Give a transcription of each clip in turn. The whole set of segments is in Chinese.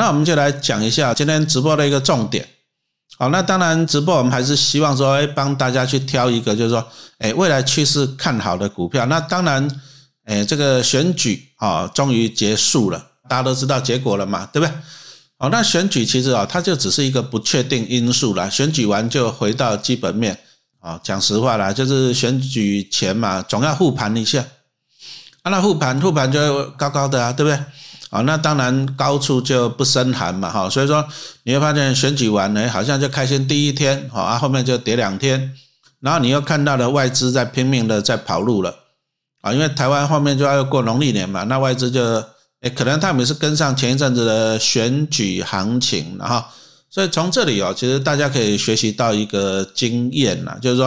那我们就来讲一下今天直播的一个重点。好，那当然直播我们还是希望说，哎，帮大家去挑一个，就是说，哎，未来趋势看好的股票。那当然，哎，这个选举啊，终于结束了，大家都知道结果了嘛，对不对？好，那选举其实啊，它就只是一个不确定因素了。选举完就回到基本面啊，讲实话啦，就是选举前嘛，总要护盘一下。啊，那护盘护盘就高高的啊，对不对？啊，那当然高处就不胜寒嘛，哈，所以说你会发现选举完呢，好像就开心第一天，好啊，后面就跌两天，然后你又看到了外资在拼命的在跑路了，啊，因为台湾后面就要过农历年嘛，那外资就，诶，可能他们是跟上前一阵子的选举行情了哈，所以从这里哦，其实大家可以学习到一个经验啦，就是说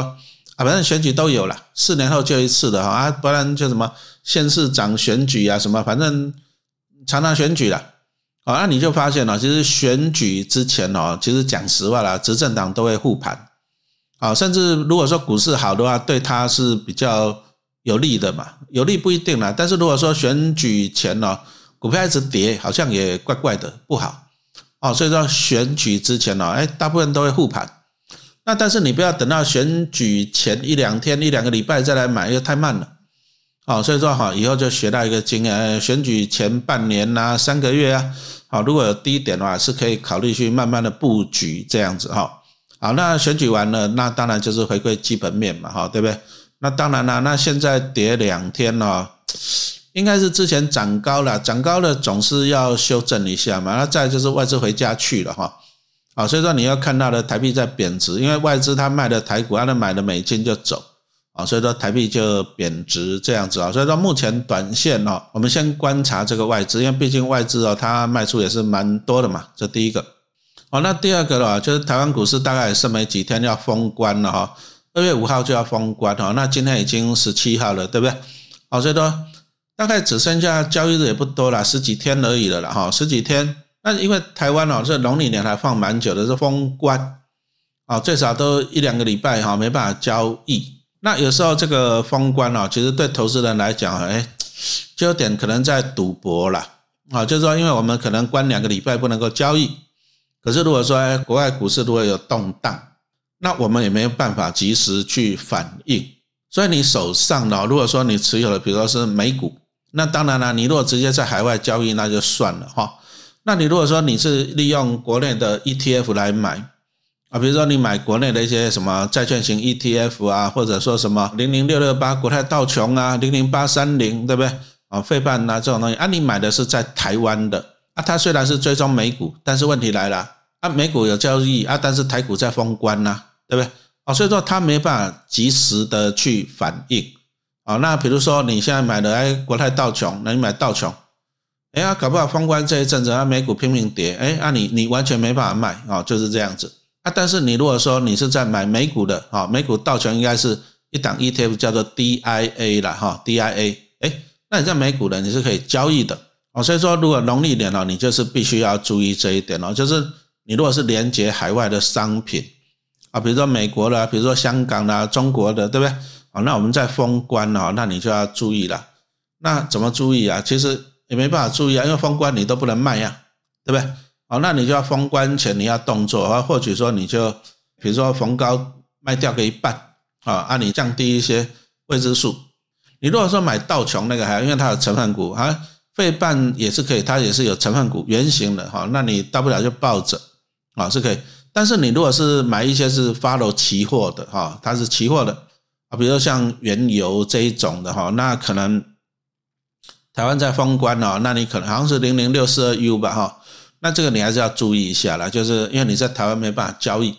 啊，反正选举都有了，四年后就一次的哈，啊，不然就什么县市长选举啊什么，反正。常常选举了，啊，那你就发现了，其实选举之前哦，其实讲实话啦，执政党都会护盘，啊，甚至如果说股市好的话，对他是比较有利的嘛，有利不一定啦。但是如果说选举前呢，股票一直跌，好像也怪怪的，不好，哦，所以说选举之前呢，哎，大部分都会护盘，那但是你不要等到选举前一两天、一两个礼拜再来买，又太慢了。好，所以说哈，以后就学到一个经验，选举前半年呐、三个月啊，好，如果有低点的话，是可以考虑去慢慢的布局这样子哈。好，那选举完了，那当然就是回归基本面嘛，哈，对不对？那当然了，那现在跌两天了，应该是之前涨高了，涨高了总是要修正一下嘛。那再就是外资回家去了哈，好，所以说你要看到的台币在贬值，因为外资他卖的台股，他买的美金就走。啊，所以说台币就贬值这样子啊，所以说目前短线哦，我们先观察这个外资，因为毕竟外资啊，它卖出也是蛮多的嘛，这第一个。好，那第二个的话，就是台湾股市大概也剩没几天要封关了哈，二月五号就要封关哈，那今天已经十七号了，对不对？好，所以说大概只剩下交易日也不多了，十几天而已了了哈，十几天。那因为台湾哦，这农历年还放蛮久的，是封关啊，最少都一两个礼拜哈，没办法交易。那有时候这个封关啊，其实对投资人来讲，哎，就有点可能在赌博了啊。就是说，因为我们可能关两个礼拜不能够交易，可是如果说哎国外股市如果有动荡，那我们也没有办法及时去反应。所以你手上呢，如果说你持有的，比如说是美股，那当然了，你如果直接在海外交易，那就算了哈。那你如果说你是利用国内的 ETF 来买。啊，比如说你买国内的一些什么债券型 ETF 啊，或者说什么零零六六八国泰道琼啊，零零八三零，对不对？啊，费半啊这种东西啊，你买的是在台湾的啊，它虽然是追踪美股，但是问题来了啊，美股有交易啊，但是台股在封关呐，对不对？啊，所以说它没办法及时的去反应啊。那比如说你现在买的哎国泰道琼，那你买道琼，哎呀，搞不好封关这一阵子啊，美股拼命跌，哎，啊你你完全没办法卖啊，就是这样子。啊，但是你如果说你是在买美股的，啊，美股道琼应该是一档 ETF 叫做 DIA 了，哈，DIA，哎，那你在美股的你是可以交易的，哦，所以说如果农历年哦，你就是必须要注意这一点哦，就是你如果是连接海外的商品，啊，比如说美国的，比如说香港的，中国的，对不对？啊，那我们在封关哦，那你就要注意了。那怎么注意啊？其实也没办法注意啊，因为封关你都不能卖呀，对不对？好，那你就要封关前你要动作啊，或许说你就比如说逢高卖掉个一半啊，按你降低一些未知数。你如果说买道琼那个还因为它有成分股啊，费半也是可以，它也是有成分股原型的哈，那你大不了就抱着啊是可以。但是你如果是买一些是 follow 期货的哈，它是期货的啊，比如说像原油这一种的哈，那可能台湾在封关哦，那你可能好像是零零六四二 U 吧哈。那这个你还是要注意一下啦，就是因为你在台湾没办法交易，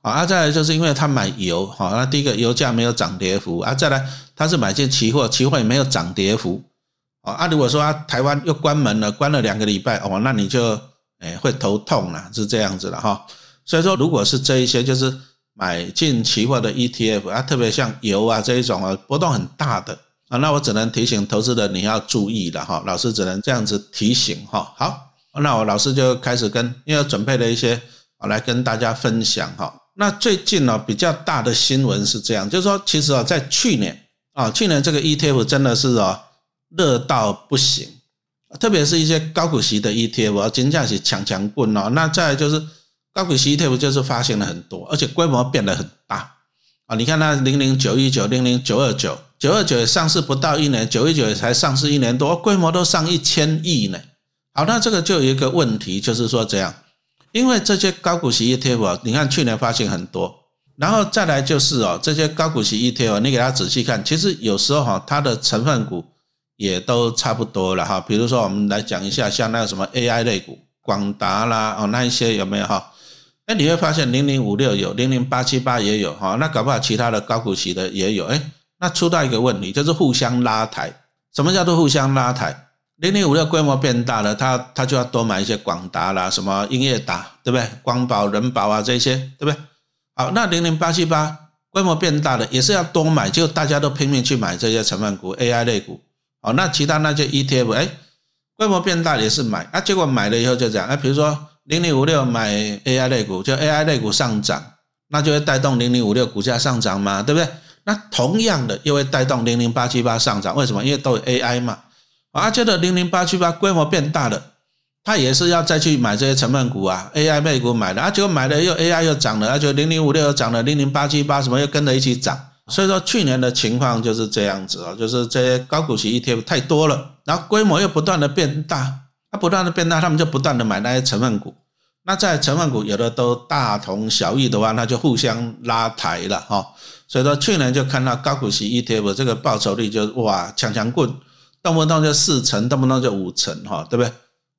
啊，再来就是因为他买油，好，那第一个油价没有涨跌幅，啊，再来他是买进期货，期货也没有涨跌幅，啊，啊如果说啊台湾又关门了，关了两个礼拜，哦，那你就诶会头痛了，是这样子的哈，所以说如果是这一些就是买进期货的 ETF 啊，特别像油啊这一种啊波动很大的啊，那我只能提醒投资人你要注意了哈，老师只能这样子提醒哈，好。那我老师就开始跟，因为准备了一些，啊，来跟大家分享哈。那最近呢，比较大的新闻是这样，就是说，其实啊，在去年啊，去年这个 ETF 真的是啊热到不行特别是一些高股息的 ETF，金价是强强棍哦。那再就是高股息 ETF 就是发行了很多，而且规模变得很大啊。你看那零零九一九、零零九二九、九二九上市不到一年，九一九也才上市一年多，规模都上一千亿呢。好，那这个就有一个问题，就是说这样，因为这些高股息 ETF，你看去年发行很多，然后再来就是哦，这些高股息 ETF，你给它仔细看，其实有时候哈，它的成分股。也都差不多了哈，比如说我们来讲一下，像那个什么 AI 类股，广达啦哦那一些有没有哈？哎，你会发现零零五六有，零零八七八也有哈，那搞不好其他的高股息的也有哎，那出到一个问题就是互相拉抬。什么叫做互相拉抬？零零五六规模变大了，它它就要多买一些广达啦，什么英业达对不对？光宝、人保啊这些对不对？好，那零零八七八规模变大了，也是要多买，就大家都拼命去买这些成分股 AI 类股。好，那其他那些 ETF，哎，规模变大也是买啊，结果买了以后就这样，哎，比如说零零五六买 AI 类股，就 AI 类股上涨，那就会带动零零五六股价上涨嘛，对不对？那同样的又会带动零零八七八上涨，为什么？因为都有 AI 嘛。啊，接着零零八七八规模变大了，他也是要再去买这些成分股啊，AI 类股买的，啊，结果买了又 AI 又涨了，而且零零五六又涨了，零零八七八什么又跟着一起涨。所以说去年的情况就是这样子啊，就是这些高股息 ETF 太多了，然后规模又不断的变大，它不断的变大，他们就不断的买那些成分股。那在成分股有的都大同小异的话，那就互相拉抬了哈。所以说去年就看到高股息 ETF 这个报酬率就哇强强棍，动不动就四成，动不动就五成哈，对不对？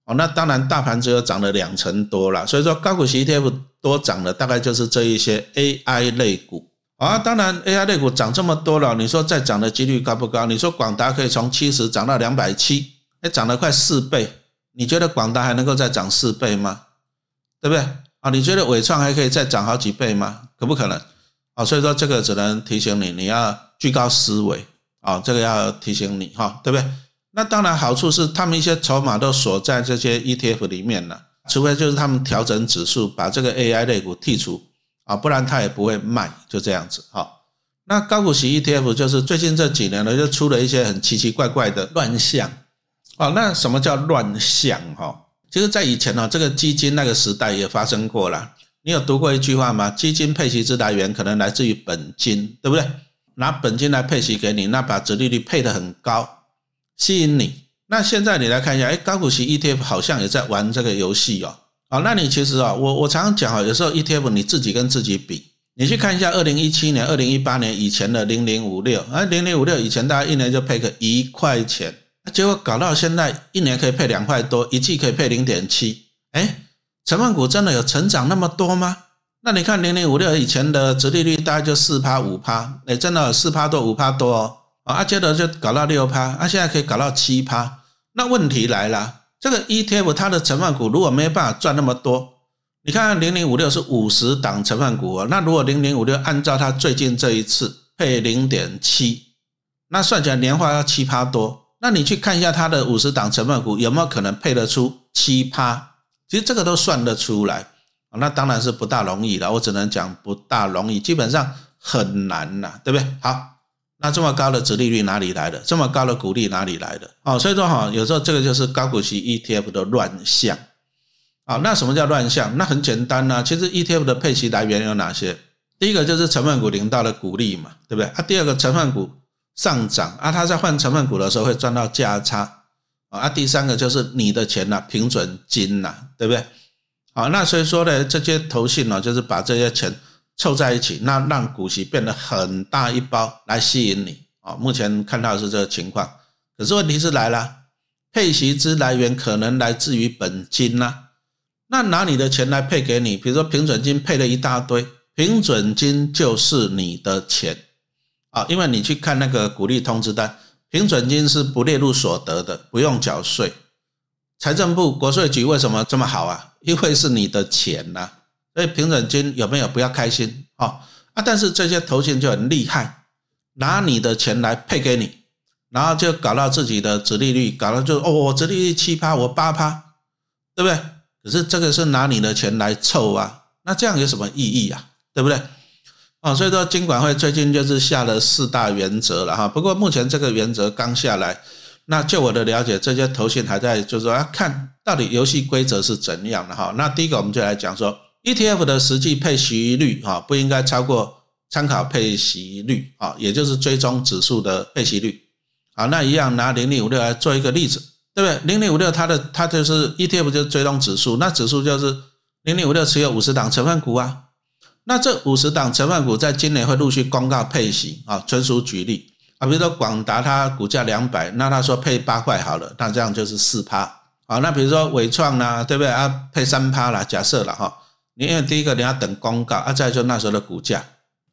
哦，那当然大盘只有涨了两成多了，所以说高股息 ETF 多涨的大概就是这一些 AI 类股。啊，当然，AI 类股涨这么多了，你说再涨的几率高不高？你说广达可以从七十涨到两百七，哎，涨了快四倍，你觉得广达还能够再涨四倍吗？对不对？啊，你觉得伟创还可以再涨好几倍吗？可不可能？啊，所以说这个只能提醒你，你要居高思维啊，这个要提醒你哈，对不对？那当然好处是他们一些筹码都锁在这些 ETF 里面了，除非就是他们调整指数，把这个 AI 类股剔除。啊，不然它也不会卖，就这样子哈。那高股息 ETF 就是最近这几年呢，就出了一些很奇奇怪怪的乱象。哦，那什么叫乱象哈？其实，在以前呢，这个基金那个时代也发生过了。你有读过一句话吗？基金配息之来源可能来自于本金，对不对？拿本金来配息给你，那把折利率配得很高，吸引你。那现在你来看一下，哎，高股息 ETF 好像也在玩这个游戏哦。啊，那你其实啊，我我常常讲啊，有时候 ETF 你自己跟自己比，你去看一下二零一七年、二零一八年以前的零零五六，啊，零零五六以前大家一年就配个一块钱，结果搞到现在一年可以配两块多，一季可以配零点七，哎，成分股真的有成长那么多吗？那你看零零五六以前的折利率大概就四趴五趴，哎，真的四趴多五趴多哦，啊，接着就搞到六趴，啊，现在可以搞到七趴，那问题来了。这个 ETF 它的成分股如果没办法赚那么多，你看零零五六是五十档成分股啊，那如果零零五六按照它最近这一次配零点七，那算起来年化要七趴多，那你去看一下它的五十档成分股有没有可能配得出七趴？其实这个都算得出来那当然是不大容易了，我只能讲不大容易，基本上很难呐，对不对？好。那这么高的殖利率哪里来的？这么高的股利哪里来的？哦，所以说哈，有时候这个就是高股息 ETF 的乱象。好，那什么叫乱象？那很简单呐，其实 ETF 的配息来源有哪些？第一个就是成分股领到的股利嘛，对不对？啊，第二个成分股上涨啊，它在换成分股的时候会赚到价差啊，第三个就是你的钱呐，平准金呐，对不对？好，那所以说呢，这些投信呢，就是把这些钱。凑在一起，那让股息变得很大一包来吸引你啊！目前看到是这个情况，可是问题是来了，配息之来源可能来自于本金呐。那拿你的钱来配给你，比如说平准金配了一大堆，平准金就是你的钱啊，因为你去看那个股利通知单，平准金是不列入所得的，不用缴税。财政部国税局为什么这么好啊？因为是你的钱呐。所以平准金有没有不要开心啊啊！但是这些投信就很厉害，拿你的钱来配给你，然后就搞到自己的殖利率，搞到就哦，我殖利率七趴，我八趴，对不对？可是这个是拿你的钱来凑啊，那这样有什么意义啊？对不对？啊，所以说金管会最近就是下了四大原则了哈。不过目前这个原则刚下来，那就我的了解，这些投信还在就是说要看到底游戏规则是怎样的哈。那第一个我们就来讲说 ETF 的实际配息率啊，不应该超过参考配息率啊，也就是追踪指数的配息率。好，那一样拿零零五六来做一个例子，对不对？零零五六它的它就是 ETF 就是追踪指数，那指数就是零零五六持有五十档成分股啊。那这五十档成分股在今年会陆续公告配息啊，纯属举例啊。比如说广达它股价两百，那他说配八块好了，那这样就是四趴啊。那比如说伟创呢，对不对啊？配三趴了，假设了哈。你因为第一个你要等公告啊，再就那时候的股价。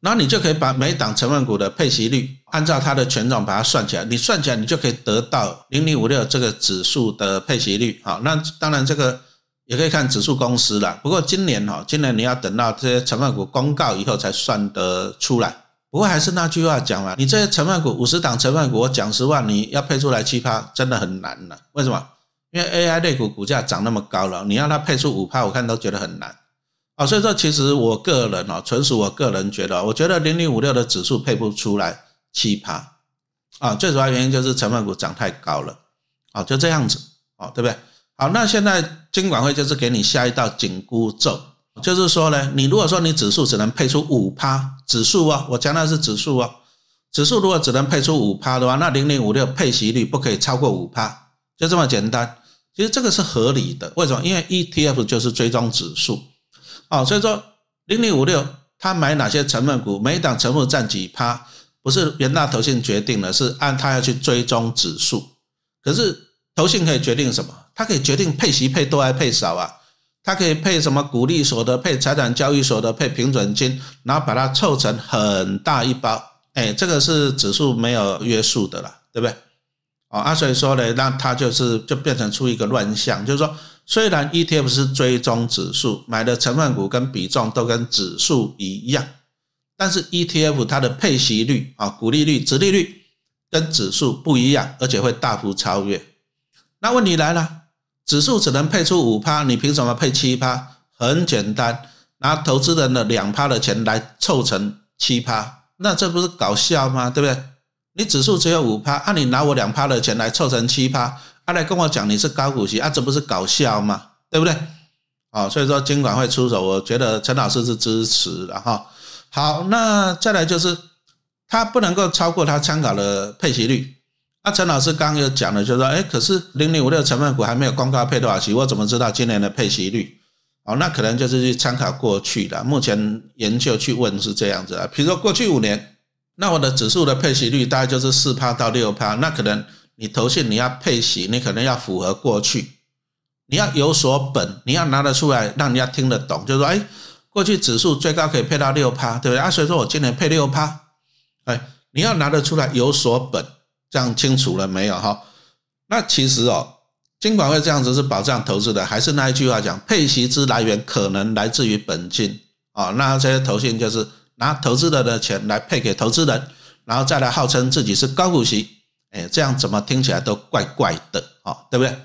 然后你就可以把每档成分股的配息率按照它的权重把它算起来，你算起来你就可以得到零零五六这个指数的配息率。好，那当然这个也可以看指数公司了。不过今年哈，今年你要等到这些成分股公告以后才算得出来。不过还是那句话讲嘛，你这些成分股五十档成分股，我讲实话，你要配出来七趴真的很难了。为什么？因为 AI 类股股价涨那么高了，你让它配出五趴，我看都觉得很难。啊，所以说其实我个人啊，纯属我个人觉得，我觉得零零五六的指数配不出来七趴啊，最主要原因就是成分股涨太高了啊，就这样子啊，对不对？好，那现在监管会就是给你下一道紧箍咒，就是说呢，你如果说你指数只能配出五趴，指数啊，我讲的是指数啊，指数如果只能配出五趴的话，那零零五六配息率不可以超过五趴，就这么简单。其实这个是合理的，为什么？因为 ETF 就是追踪指数。哦，所以说零零五六他买哪些成分股，每一档成分占几趴，不是元大投信决定的，是按它要去追踪指数。可是投信可以决定什么？它可以决定配息配多还配少啊？它可以配什么股利所得、配财产交易所得、配平准金，然后把它凑成很大一包。哎，这个是指数没有约束的啦，对不对？哦啊，所以说呢，那它就是就变成出一个乱象，就是说。虽然 ETF 是追踪指数，买的成分股跟比重都跟指数一样，但是 ETF 它的配息率啊、股利率、值利率跟指数不一样，而且会大幅超越。那问题来了，指数只能配出五趴，你凭什么配七趴？很简单，拿投资人的两趴的钱来凑成七趴，那这不是搞笑吗？对不对？你指数只有五趴，啊你拿我两趴的钱来凑成七趴。他来跟我讲你是高股息啊，这不是搞笑吗？对不对？啊，所以说监管会出手，我觉得陈老师是支持的哈。好，那再来就是他不能够超过他参考的配息率。那陈老师刚刚有讲了，就是说，哎，可是零零五六成分股还没有公告配多少息，我怎么知道今年的配息率？哦，那可能就是去参考过去的，目前研究去问是这样子啊。比如说过去五年，那我的指数的配息率大概就是四趴到六趴，那可能。你投信你要配息，你可能要符合过去，你要有所本，你要拿得出来，让人家听得懂。就是说，哎，过去指数最高可以配到六趴，对不对？啊，所以说我今年配六趴，哎，你要拿得出来有所本，这样清楚了没有？哈，那其实哦，金管会这样子是保障投资的，还是那一句话讲，配息之来源可能来自于本金啊？那这些投信就是拿投资人的钱来配给投资人，然后再来号称自己是高股息。哎，这样怎么听起来都怪怪的啊，对不对？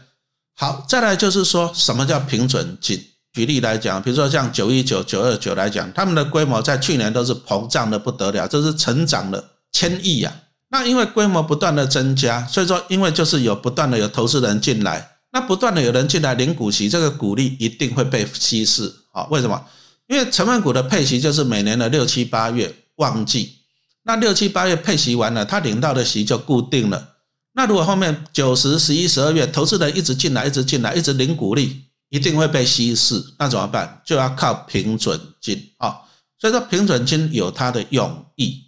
好，再来就是说什么叫平准金？举例来讲，比如说像九一九、九二九来讲，他们的规模在去年都是膨胀的不得了，这是成长了千亿呀。那因为规模不断的增加，所以说因为就是有不断的有投资人进来，那不断的有人进来领股息，这个股利一定会被稀释啊。为什么？因为成分股的配息就是每年的六七八月旺季。那六七八月配息完了，他领到的息就固定了。那如果后面九十、十一、十二月投资人一直进来，一直进来，一直领股利，一定会被稀释。那怎么办？就要靠平准金啊。所以说平准金有它的用意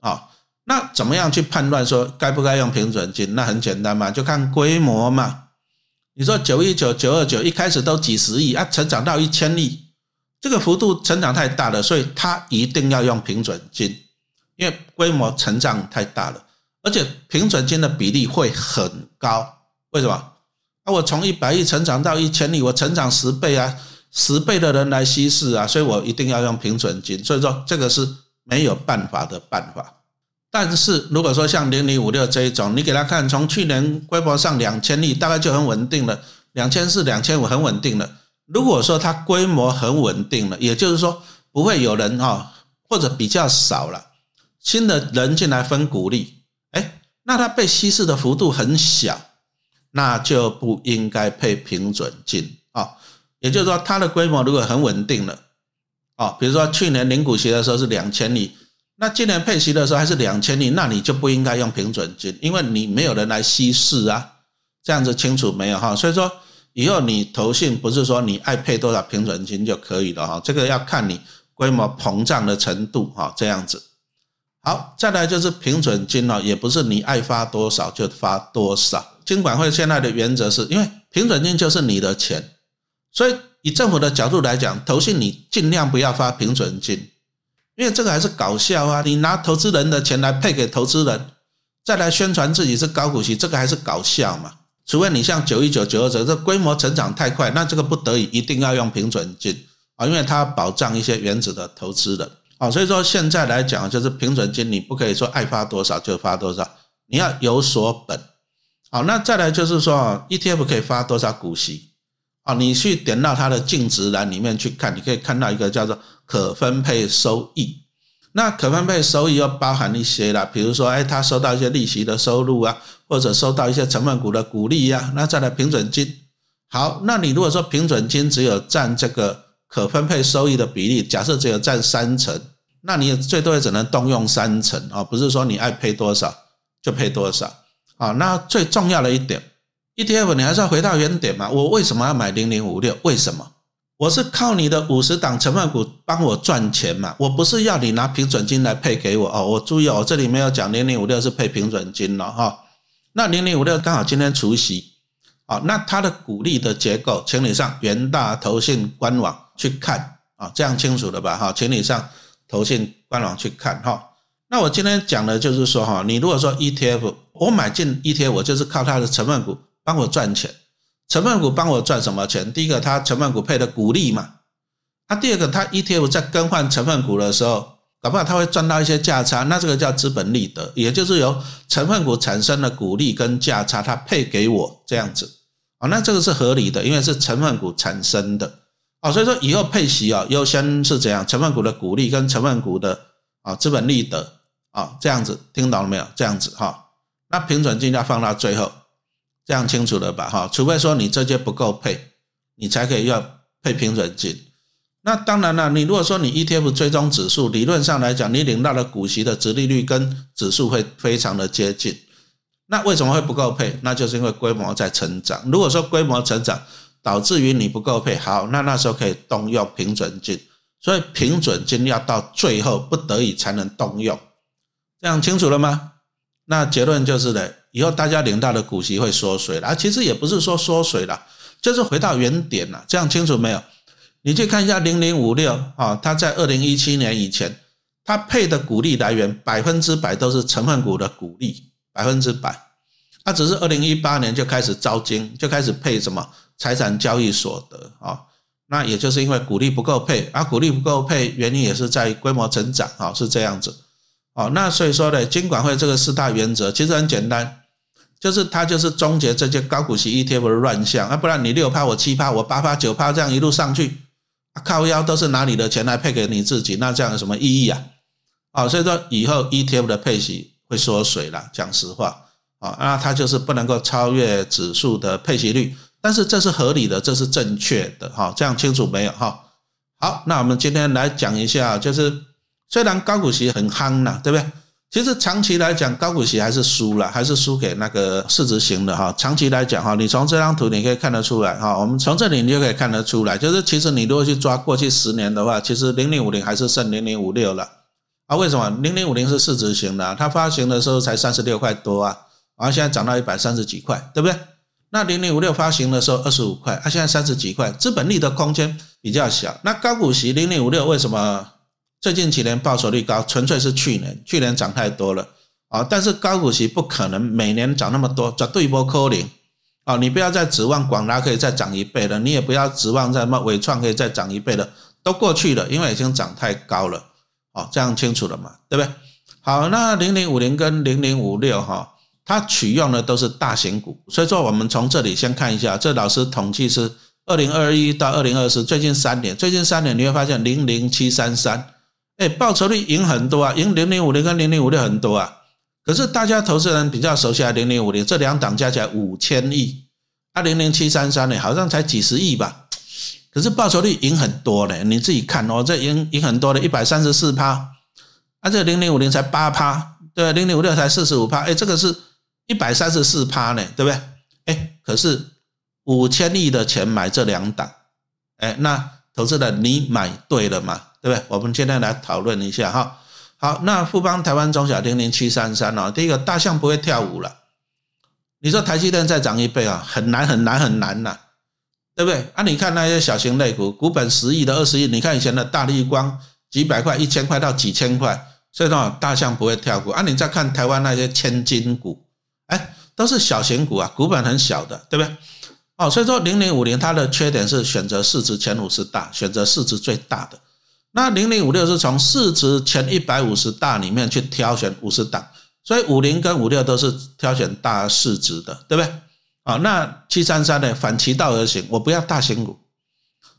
啊。那怎么样去判断说该不该用平准金？那很简单嘛，就看规模嘛。你说九一九、九二九一开始都几十亿啊，成长到一千亿，这个幅度成长太大了，所以它一定要用平准金。因为规模成长太大了，而且平准金的比例会很高。为什么？啊，我从一百亿成长到一千亿，我成长十倍啊，十倍的人来稀释啊，所以我一定要用平准金。所以说这个是没有办法的办法。但是如果说像零零五六这一种，你给他看，从去年规模上两千亿，大概就很稳定了，两千四、两千五很稳定了。如果说它规模很稳定了，也就是说不会有人啊，或者比较少了。新的人进来分股利，哎，那它被稀释的幅度很小，那就不应该配平准金啊。也就是说，它的规模如果很稳定了，哦，比如说去年领股息的时候是两千亿，那今年配息的时候还是两千亿，那你就不应该用平准金，因为你没有人来稀释啊。这样子清楚没有哈？所以说以后你投信不是说你爱配多少平准金就可以了哈，这个要看你规模膨胀的程度哈。这样子，好，再来就是平准金了，也不是你爱发多少就发多少。金管会现在的原则是因为平准金就是你的钱。所以，以政府的角度来讲，投信你尽量不要发平准金，因为这个还是搞笑啊！你拿投资人的钱来配给投资人，再来宣传自己是高股息，这个还是搞笑嘛？除非你像九一九、九二九这规模成长太快，那这个不得已一定要用平准金啊，因为它保障一些原子的投资人啊。所以说现在来讲，就是平准金你不可以说爱发多少就发多少，你要有所本。好，那再来就是说，ETF 可以发多少股息？啊，你去点到它的净值栏里面去看，你可以看到一个叫做可分配收益。那可分配收益又包含一些啦，比如说，哎，他收到一些利息的收入啊，或者收到一些成分股的股利呀。那再来平准金。好，那你如果说平准金只有占这个可分配收益的比例，假设只有占三成，那你也最多也只能动用三成啊，不是说你爱配多少就配多少啊。那最重要的一点。ETF 你还是要回到原点嘛？我为什么要买零零五六？为什么？我是靠你的五十档成分股帮我赚钱嘛？我不是要你拿平准金来配给我哦。我注意哦，这里没有讲零零五六是配平准金了哈。那零零五六刚好今天除夕啊，那它的股利的结构，请你上元大投信官网去看啊，这样清楚了吧？哈，请你上投信官网去看哈。那我今天讲的就是说哈，你如果说 ETF，我买进 ETF，我就是靠它的成分股。帮我赚钱，成分股帮我赚什么钱？第一个，它成分股配的股利嘛。那第二个，它 ETF 在更换成分股的时候，搞不好它会赚到一些价差，那这个叫资本利得，也就是由成分股产生的股利跟价差，它配给我这样子啊，那这个是合理的，因为是成分股产生的啊，所以说以后配息啊，优先是怎样？成分股的股利跟成分股的啊资本利得啊，这样子听懂了没有？这样子哈，那平准金要放到最后。这样清楚了吧？哈，除非说你这些不够配，你才可以要配平准金。那当然了，你如果说你 ETF 追踪指数，理论上来讲，你领到的股息的值利率跟指数会非常的接近。那为什么会不够配？那就是因为规模在成长。如果说规模成长导致于你不够配，好，那那时候可以动用平准金。所以平准金要到最后不得已才能动用。这样清楚了吗？那结论就是的。以后大家领到的股息会缩水了，其实也不是说缩水了，就是回到原点了。这样清楚没有？你去看一下零零五六啊，它在二零一七年以前，它配的股利来源百分之百都是成分股的股利，百分之百。它只是二零一八年就开始招金，就开始配什么财产交易所得啊。那也就是因为股利不够配，啊，股利不够配，原因也是在规模成长啊，是这样子。哦，那所以说呢，金管会这个四大原则其实很简单。就是它就是终结这些高股息 ETF 的乱象啊，不然你六趴我七趴我八趴九趴这样一路上去，靠腰都是拿你的钱来配给你自己，那这样有什么意义啊？啊，所以说以后 ETF 的配息会缩水了，讲实话啊，那它就是不能够超越指数的配息率，但是这是合理的，这是正确的哈，这样清楚没有哈？好，那我们今天来讲一下，就是虽然高股息很夯呐，对不对？其实长期来讲，高股息还是输了，还是输给那个市值型的哈。长期来讲哈，你从这张图你可以看得出来哈。我们从这里你就可以看得出来，就是其实你如果去抓过去十年的话，其实零零五零还是胜零零五六了啊。为什么？零零五零是市值型的，它发行的时候才三十六块多啊，然后现在涨到一百三十几块，对不对？那零零五六发行的时候二十五块，它现在三十几块，资本利的空间比较小。那高股息零零五六为什么？最近几年报酬率高，纯粹是去年，去年涨太多了啊！但是高股息不可能每年涨那么多，绝对波扣零啊！你不要再指望广达可以再涨一倍了，你也不要指望在什么伟创可以再涨一倍了，都过去了，因为已经涨太高了哦，这样清楚了嘛？对不对？好，那零零五零跟零零五六哈，它取用的都是大型股，所以说我们从这里先看一下，这老师统计是二零二一到二零二四最近三年，最近三年你会发现零零七三三。哎，报酬率赢很多啊，赢零零五零跟零零五六很多啊，可是大家投资人比较熟悉啊，零零五零这两档加起来五千亿，啊零零七三三呢好像才几十亿吧，可是报酬率赢很多呢，你自己看哦，这赢赢很多的，一百三十四趴，啊这零零五零才八趴，对，零零五六才四十五趴，哎，这个是一百三十四趴呢，对不对？哎，可是五千亿的钱买这两档，哎，那投资人你买对了吗，对不对？我们今天来讨论一下哈。好，那富邦台湾中小零零七三三哦，第一个大象不会跳舞了。你说台积电再涨一倍啊，很难很难很难呐，对不对？啊，你看那些小型类股，股本十亿的二十亿，你看以前的大立光几百块、一千块到几千块，所以说大象不会跳股啊。你再看台湾那些千金股，哎，都是小型股啊，股本很小的，对不对？哦，所以说零零五零它的缺点是选择市值前五十大，选择市值最大的。那零零五六是从市值前一百五十大里面去挑选五十档，所以五零跟五六都是挑选大市值的，对不对？啊，那七三三呢？反其道而行，我不要大型股，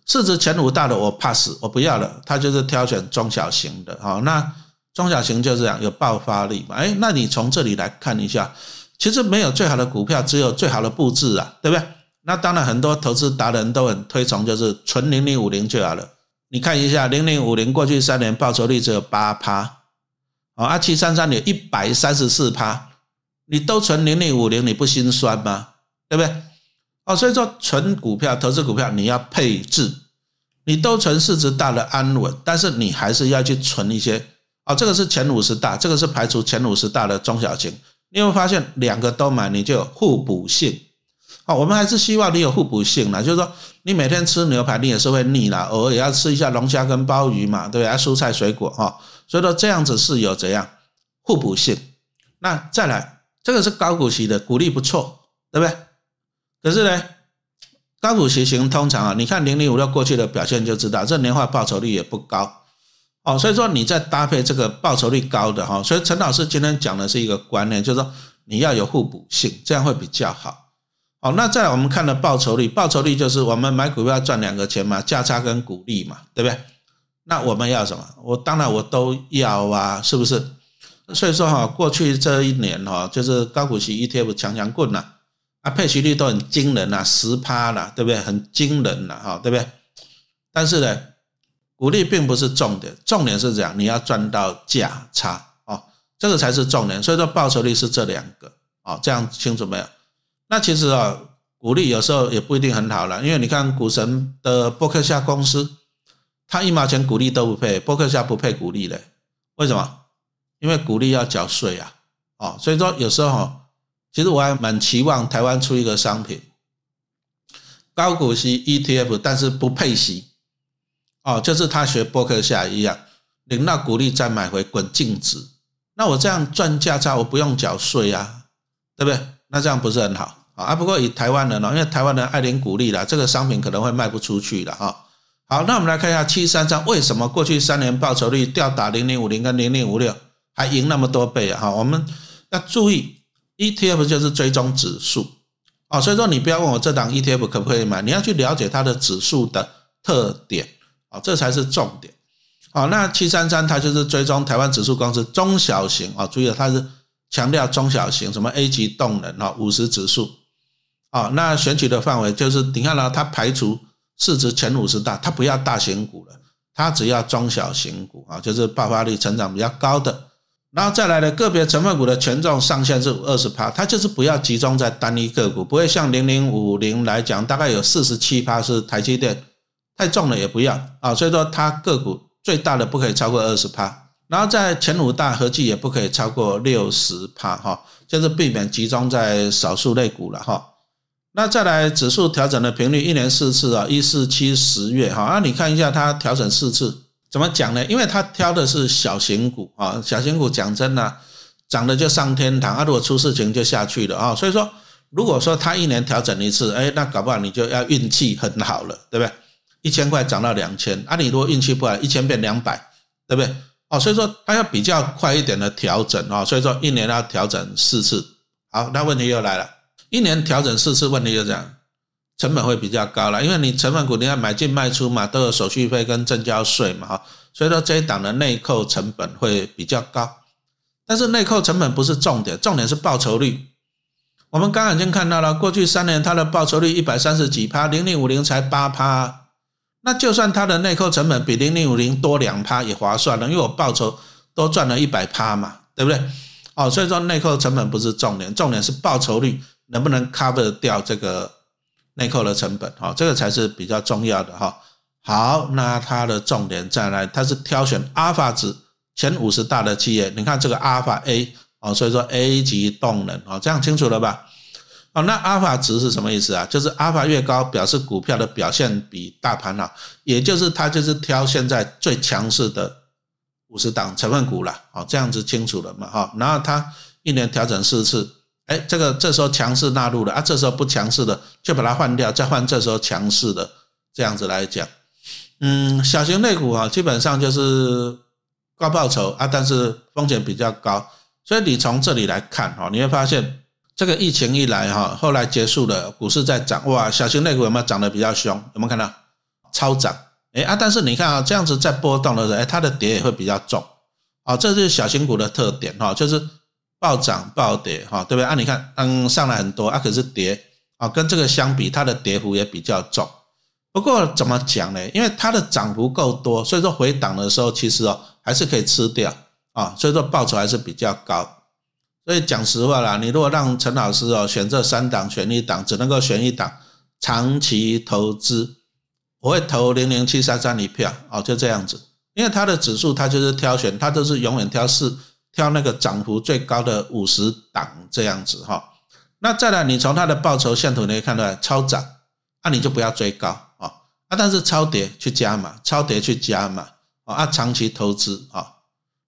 市值前五大的我 pass，我不要了，它就是挑选中小型的。好，那中小型就这样有爆发力嘛？哎，那你从这里来看一下，其实没有最好的股票，只有最好的布置啊，对不对？那当然很多投资达人都很推崇，就是纯零零五零就好了。你看一下，零零五零过去三年报酬率只有八趴，哦，二七三三有一百三十四趴，你都存零零五零，你不心酸吗？对不对？哦，所以说存股票、投资股票你要配置，你都存市值大的安稳，但是你还是要去存一些，哦，这个是前五十大，这个是排除前五十大的中小型，你会发现两个都买，你就有互补性。哦，我们还是希望你有互补性啦，就是说你每天吃牛排，你也是会腻啦，偶尔也要吃一下龙虾跟鲍鱼嘛，对不对？蔬菜水果哈，所以说这样子是有怎样互补性。那再来，这个是高股息的，股利不错，对不对？可是呢，高股息型通常啊，你看零零五六过去的表现就知道，这年化报酬率也不高哦。所以说你在搭配这个报酬率高的哈，所以陈老师今天讲的是一个观念，就是说你要有互补性，这样会比较好。好，那再来我们看的报酬率，报酬率就是我们买股票赚两个钱嘛，价差跟股利嘛，对不对？那我们要什么？我当然我都要啊，是不是？所以说哈，过去这一年哈，就是高股息 ETF 强强棍呐，啊配息率都很惊人呐，十趴了，对不对？很惊人了哈，对不对？但是呢，股利并不是重点，重点是这样，你要赚到价差哦，这个才是重点。所以说报酬率是这两个哦，这样清楚没有？那其实啊，股利有时候也不一定很好了，因为你看股神的伯克夏公司，他一毛钱股利都不配，伯克夏不配股利嘞，为什么？因为股利要缴税啊，哦，所以说有时候，其实我还蛮期望台湾出一个商品，高股息 ETF，但是不配息，哦，就是他学伯克夏一样，领到股利再买回滚净值，那我这样赚价差，我不用缴税啊，对不对？那这样不是很好。啊，不过以台湾人呢，因为台湾人爱领鼓励了，这个商品可能会卖不出去的哈。好，那我们来看一下七三三为什么过去三年报酬率吊打零零五零跟零零五六，还赢那么多倍啊？哈，我们要注意，ETF 就是追踪指数啊，所以说你不要问我这档 ETF 可不可以买，你要去了解它的指数的特点啊，这才是重点。好，那七三三它就是追踪台湾指数公司中小型啊，注意了，它是强调中小型，什么 A 级动能啊，五十指数。啊，那选取的范围就是你看到它排除市值前五十大，它不要大型股了，它只要中小型股啊，就是爆发力成长比较高的。然后再来的个别成分股的权重上限是二十趴，它就是不要集中在单一个股，不会像零零五零来讲，大概有四十七趴是台积电，太重了也不要啊。所以说它个股最大的不可以超过二十趴，然后在前五大合计也不可以超过六十趴哈，就是避免集中在少数类股了哈。那再来指数调整的频率，一年四次啊，一四七十月哈。那你看一下它调整四次，怎么讲呢？因为它挑的是小型股啊，小型股讲真的，涨的就上天堂啊，如果出事情就下去了啊。所以说，如果说它一年调整一次，哎，那搞不好你就要运气很好了，对不对？一千块涨到两千，啊，你如果运气不好，一千变两百，对不对？哦，所以说它要比较快一点的调整啊，所以说一年要调整四次。好，那问题又来了。一年调整四次，问题就这样，成本会比较高了，因为你成分股你要买进卖出嘛，都有手续费跟证交税嘛，哈，所以说这一档的内扣成本会比较高。但是内扣成本不是重点，重点是报酬率。我们刚刚已经看到了，过去三年它的报酬率一百三十几趴，零零五零才八趴。那就算它的内扣成本比零零五零多两趴也划算了，因为我报酬多赚了一百趴嘛，对不对？哦，所以说内扣成本不是重点，重点是报酬率能不能 cover 掉这个内扣的成本，哈，这个才是比较重要的哈。好，那它的重点再来，它是挑选阿尔法值前五十大的企业，你看这个阿尔法 A。哦，所以说 A 级动能哦，这样清楚了吧？哦，那阿尔法值是什么意思啊？就是阿尔法越高，表示股票的表现比大盘好，也就是它就是挑现在最强势的五十档成分股了。哦，这样子清楚了嘛？哈，然后它一年调整四次，哎，这个这时候强势纳入了啊，这时候不强势的就把它换掉，再换这时候强势的，这样子来讲，嗯，小型类股啊，基本上就是高报酬啊，但是风险比较高。所以你从这里来看哈，你会发现这个疫情一来哈，后来结束了，股市在涨哇，小型类股有没有涨得比较凶？有没有看到超涨？哎啊，但是你看啊，这样子在波动的时候，哎，它的跌也会比较重啊，这是小型股的特点哈，就是暴涨暴跌哈，对不对啊？你看嗯，上来很多啊，可是跌啊，跟这个相比，它的跌幅也比较重。不过怎么讲呢？因为它的涨幅够多，所以说回档的时候，其实哦还是可以吃掉。啊，所以说报酬还是比较高。所以讲实话啦，你如果让陈老师哦选这三档选一档，只能够选一档长期投资，我会投零零七三三一票哦，就这样子。因为它的指数它就是挑选，它都是永远挑四挑那个涨幅最高的五十档这样子哈。那再来，你从它的报酬线图你可以看到超涨，那你就不要追高啊啊，但是超跌去加嘛，超跌去加嘛啊，长期投资啊。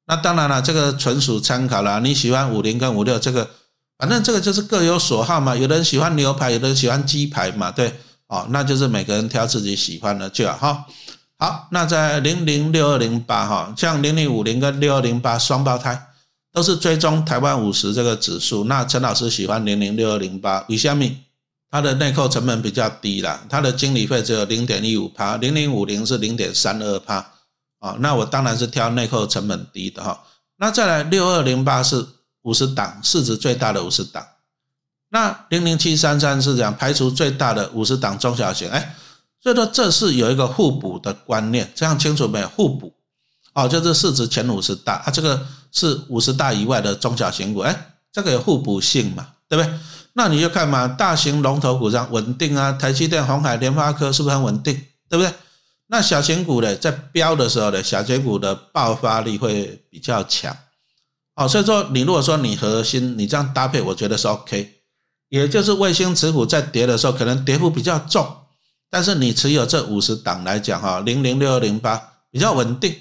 那当然了，这个纯属参考了。你喜欢五零跟五六，这个反正这个就是各有所好嘛。有的人喜欢牛排，有的人喜欢鸡排嘛，对，哦，那就是每个人挑自己喜欢的就好哈。好，那在零零六二零八哈，像零零五零跟六二零八双胞胎都是追踪台湾五十这个指数。那陈老师喜欢零零六二零八，李香米它的内扣成本比较低啦，它的经理费只有零点一五趴，零零五零是零点三二趴。啊，那我当然是挑内扣成本低的哈。那再来六二零八是五十档市值最大的五十档，那零零七三三是讲排除最大的五十档中小型，哎，所以说这是有一个互补的观念，这样清楚没有？互补哦，就是市值前五十大啊，这个是五十大以外的中小型股，哎，这个有互补性嘛，对不对？那你就看嘛，大型龙头股上稳定啊，台积电、红海、联发科是不是很稳定？对不对？那小型股呢，在飙的时候呢，小型股的爆发力会比较强，哦，所以说你如果说你核心你这样搭配，我觉得是 OK，也就是卫星持股在跌的时候，可能跌幅比较重，但是你持有这五十档来讲哈，零零六二零八比较稳定，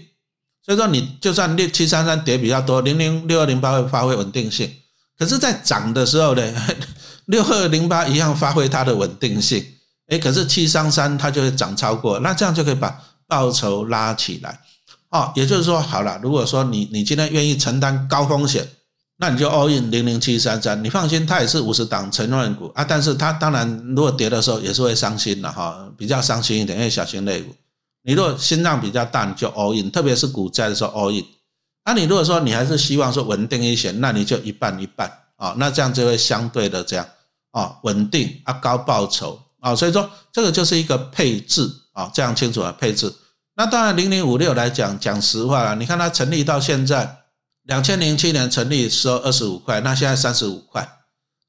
所以说你就算六七三三跌比较多，零零六二零八会发挥稳定性，可是，在涨的时候呢，六二零八一样发挥它的稳定性。哎，可是七三三它就会涨超过，那这样就可以把报酬拉起来，哦，也就是说，好了，如果说你你今天愿意承担高风险，那你就 all in 零零七三三，你放心，它也是五十档成分股啊，但是它当然如果跌的时候也是会伤心的哈，比较伤心一点，因为小型类股，你如果心脏比较大，你就 all in，特别是股灾的时候 all in，那你如果说你还是希望说稳定一些，那你就一半一半啊，那这样就会相对的这样啊，稳定啊，高报酬。啊，所以说这个就是一个配置啊，这样清楚啊，配置。那当然，零零五六来讲，讲实话了，你看它成立到现在，两千零七年成立时候二十五块，那现在三十五块，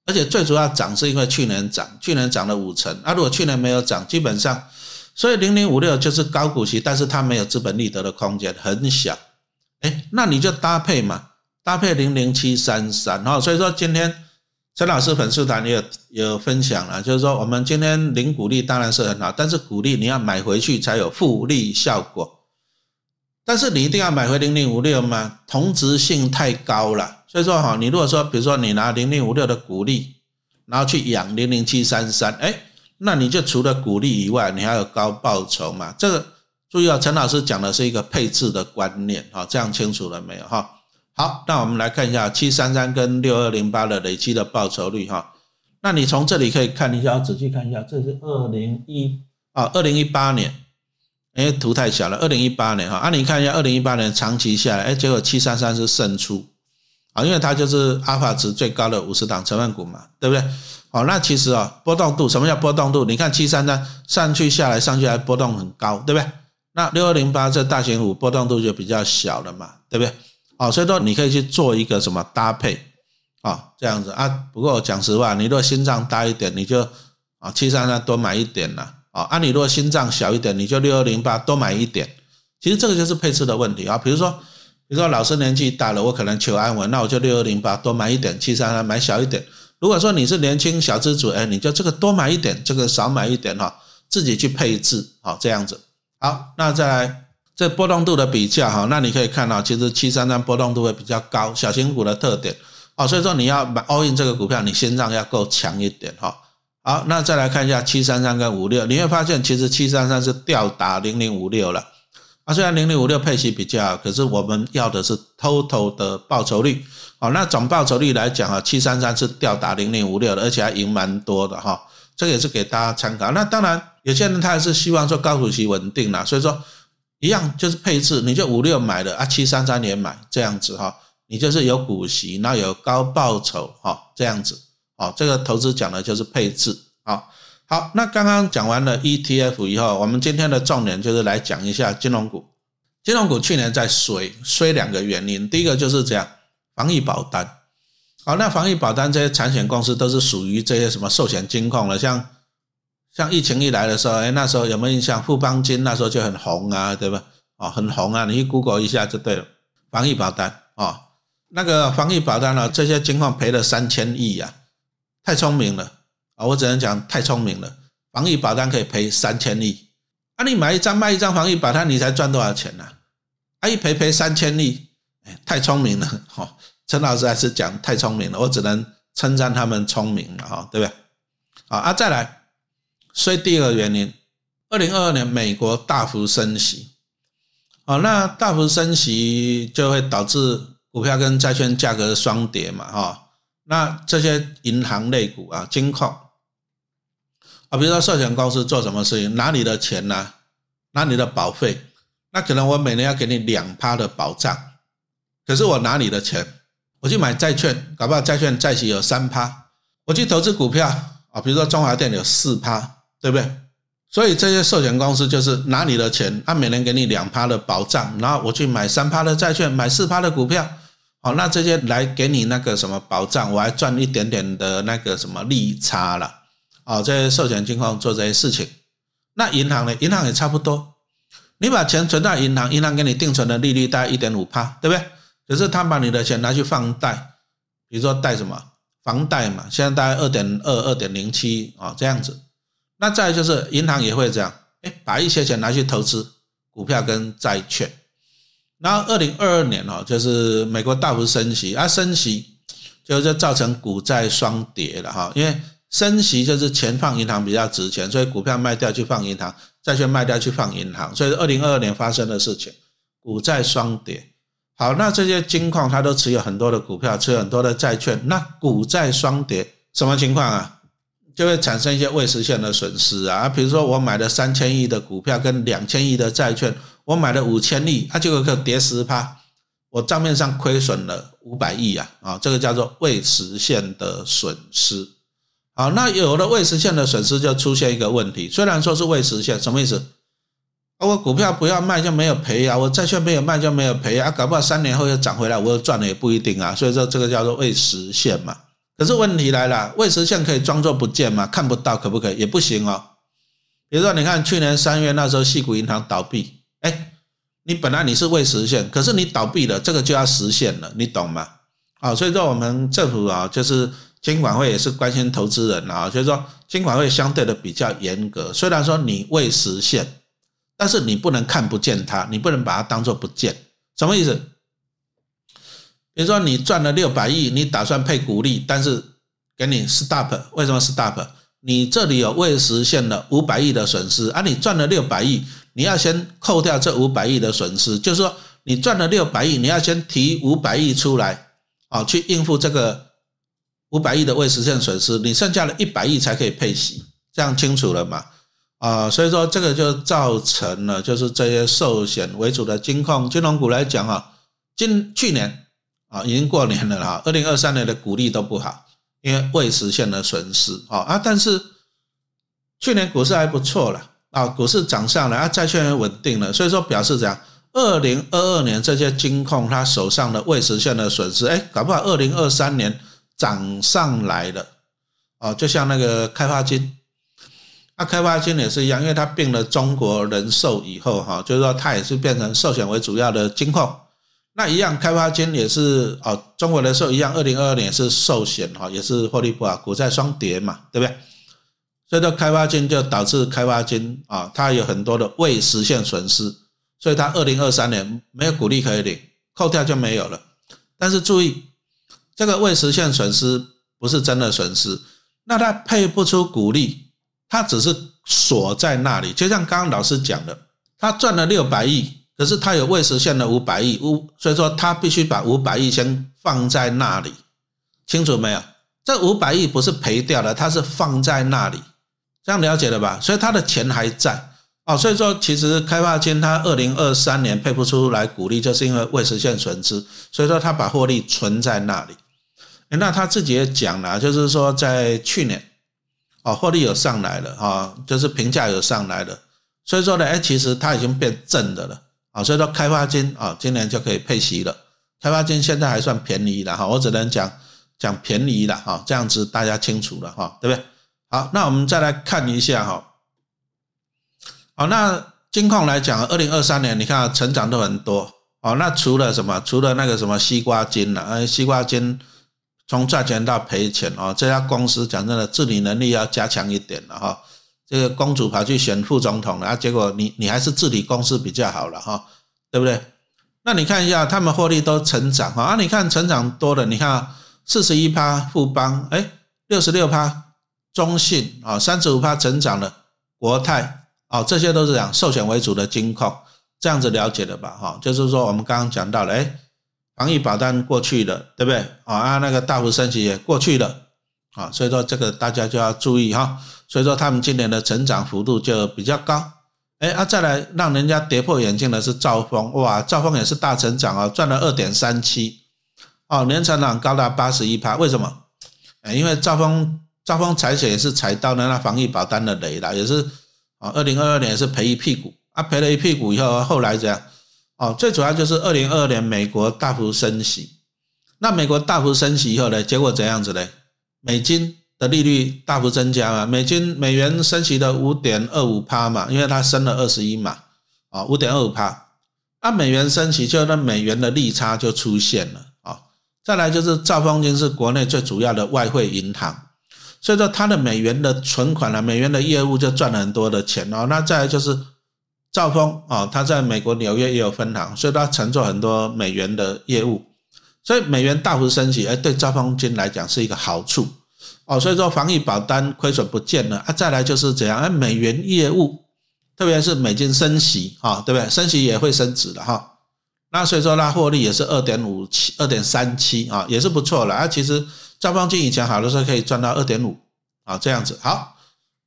而且最主要涨是因为去年涨，去年涨了五成。那如果去年没有涨，基本上，所以零零五六就是高股息，但是它没有资本利得的空间，很小。哎，那你就搭配嘛，搭配零零七三三，然后所以说今天。陈老师粉丝团也有有分享了，就是说我们今天零股利当然是很好，但是股利你要买回去才有复利效果。但是你一定要买回零零五六吗？同值性太高了，所以说哈，你如果说比如说你拿零零五六的股利，然后去养零零七三三，哎，那你就除了鼓励以外，你还有高报酬嘛？这个注意啊，陈老师讲的是一个配置的观念哈，这样清楚了没有哈？好，那我们来看一下七三三跟六二零八的累积的报酬率哈。那你从这里可以看一下，仔细看一下，这是二零一啊，二零一八年，哎，图太小了，二零一八年哈。啊，你看一下二零一八年长期下来，哎，结果七三三是胜出啊，因为它就是阿尔法值最高的五十档成分股嘛，对不对？好，那其实啊，波动度什么叫波动度？你看七三三上去下来上去还波动很高，对不对？那六二零八这大型股波动度就比较小了嘛，对不对？哦，所以说你可以去做一个什么搭配啊，这样子啊。不过讲实话，你如果心脏大一点，你就啊七三三多买一点了啊。啊，你如果心脏小一点，你就六二零八多买一点。其实这个就是配置的问题啊。比如说，比如说老师年纪大了，我可能求安稳，那我就六二零八多买一点，七三三买小一点。如果说你是年轻小资主，哎，你就这个多买一点，这个少买一点哈，自己去配置，好这样子。好，那再来这波动度的比较哈，那你可以看到，其实七三三波动度会比较高，小型股的特点。哦，所以说你要买 all in 这个股票，你心脏要够强一点哈。好，那再来看一下七三三跟五六，你会发现其实七三三是吊打零零五六了。啊，虽然零零五六配息比较好，可是我们要的是 total 的报酬率。好，那总报酬率来讲啊，七三三是吊打零零五六的，而且还赢蛮多的哈。这个也是给大家参考。那当然，有些人他还是希望说高股息稳定啦，所以说一样就是配置，你就五六买的啊，七三三也买这样子哈。你就是有股息，那有高报酬哈，这样子。好，这个投资讲的就是配置。好。好，那刚刚讲完了 ETF 以后，我们今天的重点就是来讲一下金融股。金融股去年在衰，衰两个原因，第一个就是这样，防疫保单。好，那防疫保单这些产险公司都是属于这些什么寿险金控了，像像疫情一来的时候，哎，那时候有没有印象？富邦金那时候就很红啊，对吧？哦，很红啊，你去 Google 一下就对了。防疫保单啊，那个防疫保单呢，这些金控赔了三千亿呀，太聪明了。啊，我只能讲太聪明了，防疫保单可以赔三千亿，啊，你买一张卖一张防疫保单，你才赚多少钱呢？啊，一赔赔三千亿，哎，太聪明了，哈，陈老师还是讲太聪明了，我只能称赞他们聪明了，哈，对不对？好，啊，再来，所以第二个原因，二零二二年美国大幅升息，哦，那大幅升息就会导致股票跟债券价格双跌嘛，哈，那这些银行类股啊，金控。比如说寿险公司做什么事情，拿你的钱呢，拿你的保费，那可能我每年要给你两趴的保障，可是我拿你的钱，我去买债券，搞不好债券债息有三趴，我去投资股票啊，比如说中华电有四趴，对不对？所以这些寿险公司就是拿你的钱，他每年给你两趴的保障，然后我去买三趴的债券，买四趴的股票，好，那这些来给你那个什么保障，我还赚一点点的那个什么利差了。哦，这些寿险金控做这些事情，那银行呢？银行也差不多。你把钱存到银行，银行给你定存的利率大概一点五帕，对不对？可是他把你的钱拿去放贷，比如说贷什么房贷嘛，现在大概二点二、二点零七啊这样子。那再就是银行也会这样，哎，把一些钱拿去投资股票跟债券。然后二零二二年哦，就是美国大幅升息，啊升息就是造成股债双跌了哈，因为。升息就是钱放银行比较值钱，所以股票卖掉去放银行，债券卖掉去放银行，所以二零二二年发生的事情，股债双跌。好，那这些金矿它都持有很多的股票，持有很多的债券，那股债双跌什么情况啊？就会产生一些未实现的损失啊，比如说我买了三千亿的股票跟两千亿的债券，我买了五千亿，它就有个跌十趴，我账面上亏损了五百亿啊，啊，这个叫做未实现的损失。好，那有了未实现的损失，就出现一个问题。虽然说是未实现，什么意思？我股票不要卖就没有赔啊，我债券没有卖就没有赔啊，搞不好三年后又涨回来，我又赚了也不一定啊。所以说这个叫做未实现嘛。可是问题来了，未实现可以装作不见吗？看不到可不可以？也不行哦。比如说，你看去年三月那时候，细谷银行倒闭，哎，你本来你是未实现，可是你倒闭了，这个就要实现了，你懂吗？啊，所以说我们政府啊，就是。监管会也是关心投资人啊，所以说监管会相对的比较严格。虽然说你未实现，但是你不能看不见它，你不能把它当做不见。什么意思？比如说你赚了六百亿，你打算配股利，但是给你 stop，为什么 stop？你这里有未实现的五百亿的损失啊，你赚了六百亿，你要先扣掉这五百亿的损失，就是说你赚了六百亿，你要先提五百亿出来，啊，去应付这个。五百亿的未实现损失，你剩下的一百亿才可以配息，这样清楚了嘛？啊，所以说这个就造成了，就是这些寿险为主的金控金融股来讲啊，今去年啊，已经过年了哈，二零二三年的股利都不好，因为未实现的损失啊啊，但是去年股市还不错了啊，股市涨上来啊，债券也稳定了，所以说表示怎样？二零二二年这些金控他手上的未实现的损失，哎，搞不好二零二三年涨上来了啊，就像那个开发金。那开发金也是一样，因为它并了中国人寿以后，哈，就是说它也是变成寿险为主要的金控。那一样，开发金也是哦，中国人寿一样，二零二二年是寿险哈，也是获利不好，股债双跌嘛，对不对？所以说开发金就导致开发金啊，它有很多的未实现损失，所以它二零二三年没有股利可以领，扣掉就没有了。但是注意，这个未实现损失不是真的损失，那他配不出股利。他只是锁在那里，就像刚刚老师讲的，他赚了六百亿，可是他有未实现的五百亿，五，所以说他必须把五百亿先放在那里，清楚没有？这五百亿不是赔掉了，它是放在那里，这样了解了吧？所以他的钱还在哦，所以说其实开发金他二零二三年配不出来股利，就是因为未实现损失，所以说他把获利存在那里。那他自己也讲了，就是说在去年。哦，获利有上来了啊，就是评价有上来了，所以说呢，哎，其实它已经变正的了啊，所以说开发金啊，今年就可以配息了。开发金现在还算便宜的哈，我只能讲讲便宜的哈，这样子大家清楚了哈，对不对？好，那我们再来看一下哈，好，那金矿来讲，二零二三年你看成长都很多哦，那除了什么？除了那个什么西瓜金了，呃，西瓜金。从赚钱到赔钱哦，这家公司讲真的，治理能力要加强一点了哈。这个公主跑去选副总统了啊，结果你你还是治理公司比较好了哈，对不对？那你看一下，他们获利都成长哈啊，你看成长多的，你看四十一趴富邦，哎，六十六趴中信啊，三十五趴成长的国泰啊，这些都是讲寿险为主的金控，这样子了解的吧哈？就是说我们刚刚讲到了，哎。防疫保单过去了，对不对？啊，那个大幅升级也过去了，啊，所以说这个大家就要注意哈。所以说他们今年的成长幅度就比较高。哎，啊，再来让人家跌破眼镜的是兆丰，哇，兆丰也是大成长啊，赚了二点三七，哦，年成长高达八十一趴。为什么？哎，因为兆丰兆丰踩险也是踩到了那防疫保单的雷了，也是啊，二零二二年是赔一屁股啊，赔了一屁股以后，后来怎样？哦，最主要就是二零二二年美国大幅升息，那美国大幅升息以后呢，结果怎样子呢？美金的利率大幅增加嘛，美金美元升息的五点二五趴嘛，因为它升了二十一嘛，啊，五点二五趴，那美元升息，就那美元的利差就出现了啊。再来就是兆丰金是国内最主要的外汇银行，所以说它的美元的存款啊，美元的业务就赚了很多的钱哦。那再来就是。兆丰啊，他在美国纽约也有分行，所以他承做很多美元的业务，所以美元大幅升级，哎，对兆丰金来讲是一个好处哦。所以说防疫保单亏损不见了啊。再来就是怎样，哎，美元业务，特别是美金升息啊，对不对？升息也会升值的哈。那所以说它获利也是二点五七、二点三七啊，也是不错了啊。其实兆丰金以前好的时候可以赚到二点五啊，这样子好。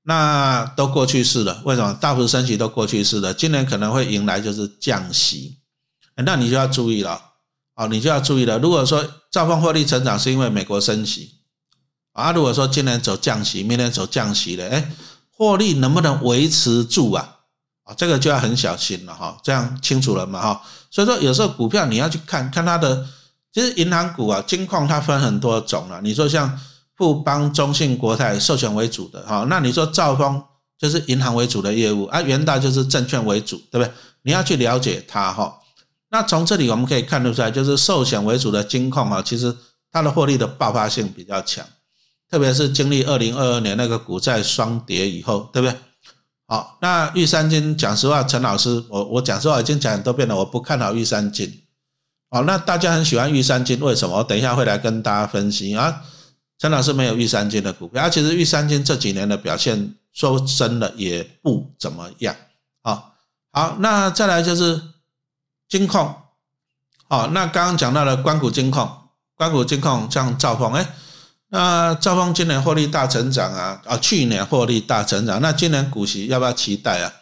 那都过去式了，为什么大幅升息都过去式了？今年可能会迎来就是降息，那你就要注意了哦，你就要注意了。如果说兆丰获利成长是因为美国升息啊，如果说今年走降息，明年走降息的，哎，获利能不能维持住啊？啊，这个就要很小心了哈。这样清楚了嘛哈？所以说有时候股票你要去看看它的，其实银行股啊，金矿它分很多种了。你说像。富邦、中信、国泰授权为主的哈，那你说兆丰就是银行为主的业务啊，元大就是证券为主，对不对？你要去了解它哈。那从这里我们可以看得出来，就是寿险为主的金控啊，其实它的获利的爆发性比较强，特别是经历二零二二年那个股债双跌以后，对不对？好，那玉山金，讲实话，陈老师，我我讲实话已经讲很多遍了，我不看好玉山金。好，那大家很喜欢玉山金，为什么？等一下会来跟大家分析啊。陈老师没有玉三金的股票，其实玉三金这几年的表现，说真的也不怎么样。好，好，那再来就是金控。好，那刚刚讲到了关谷金控，关谷金控像兆丰，哎，那兆丰今年获利大成长啊，啊，去年获利大成长，那今年股息要不要期待啊？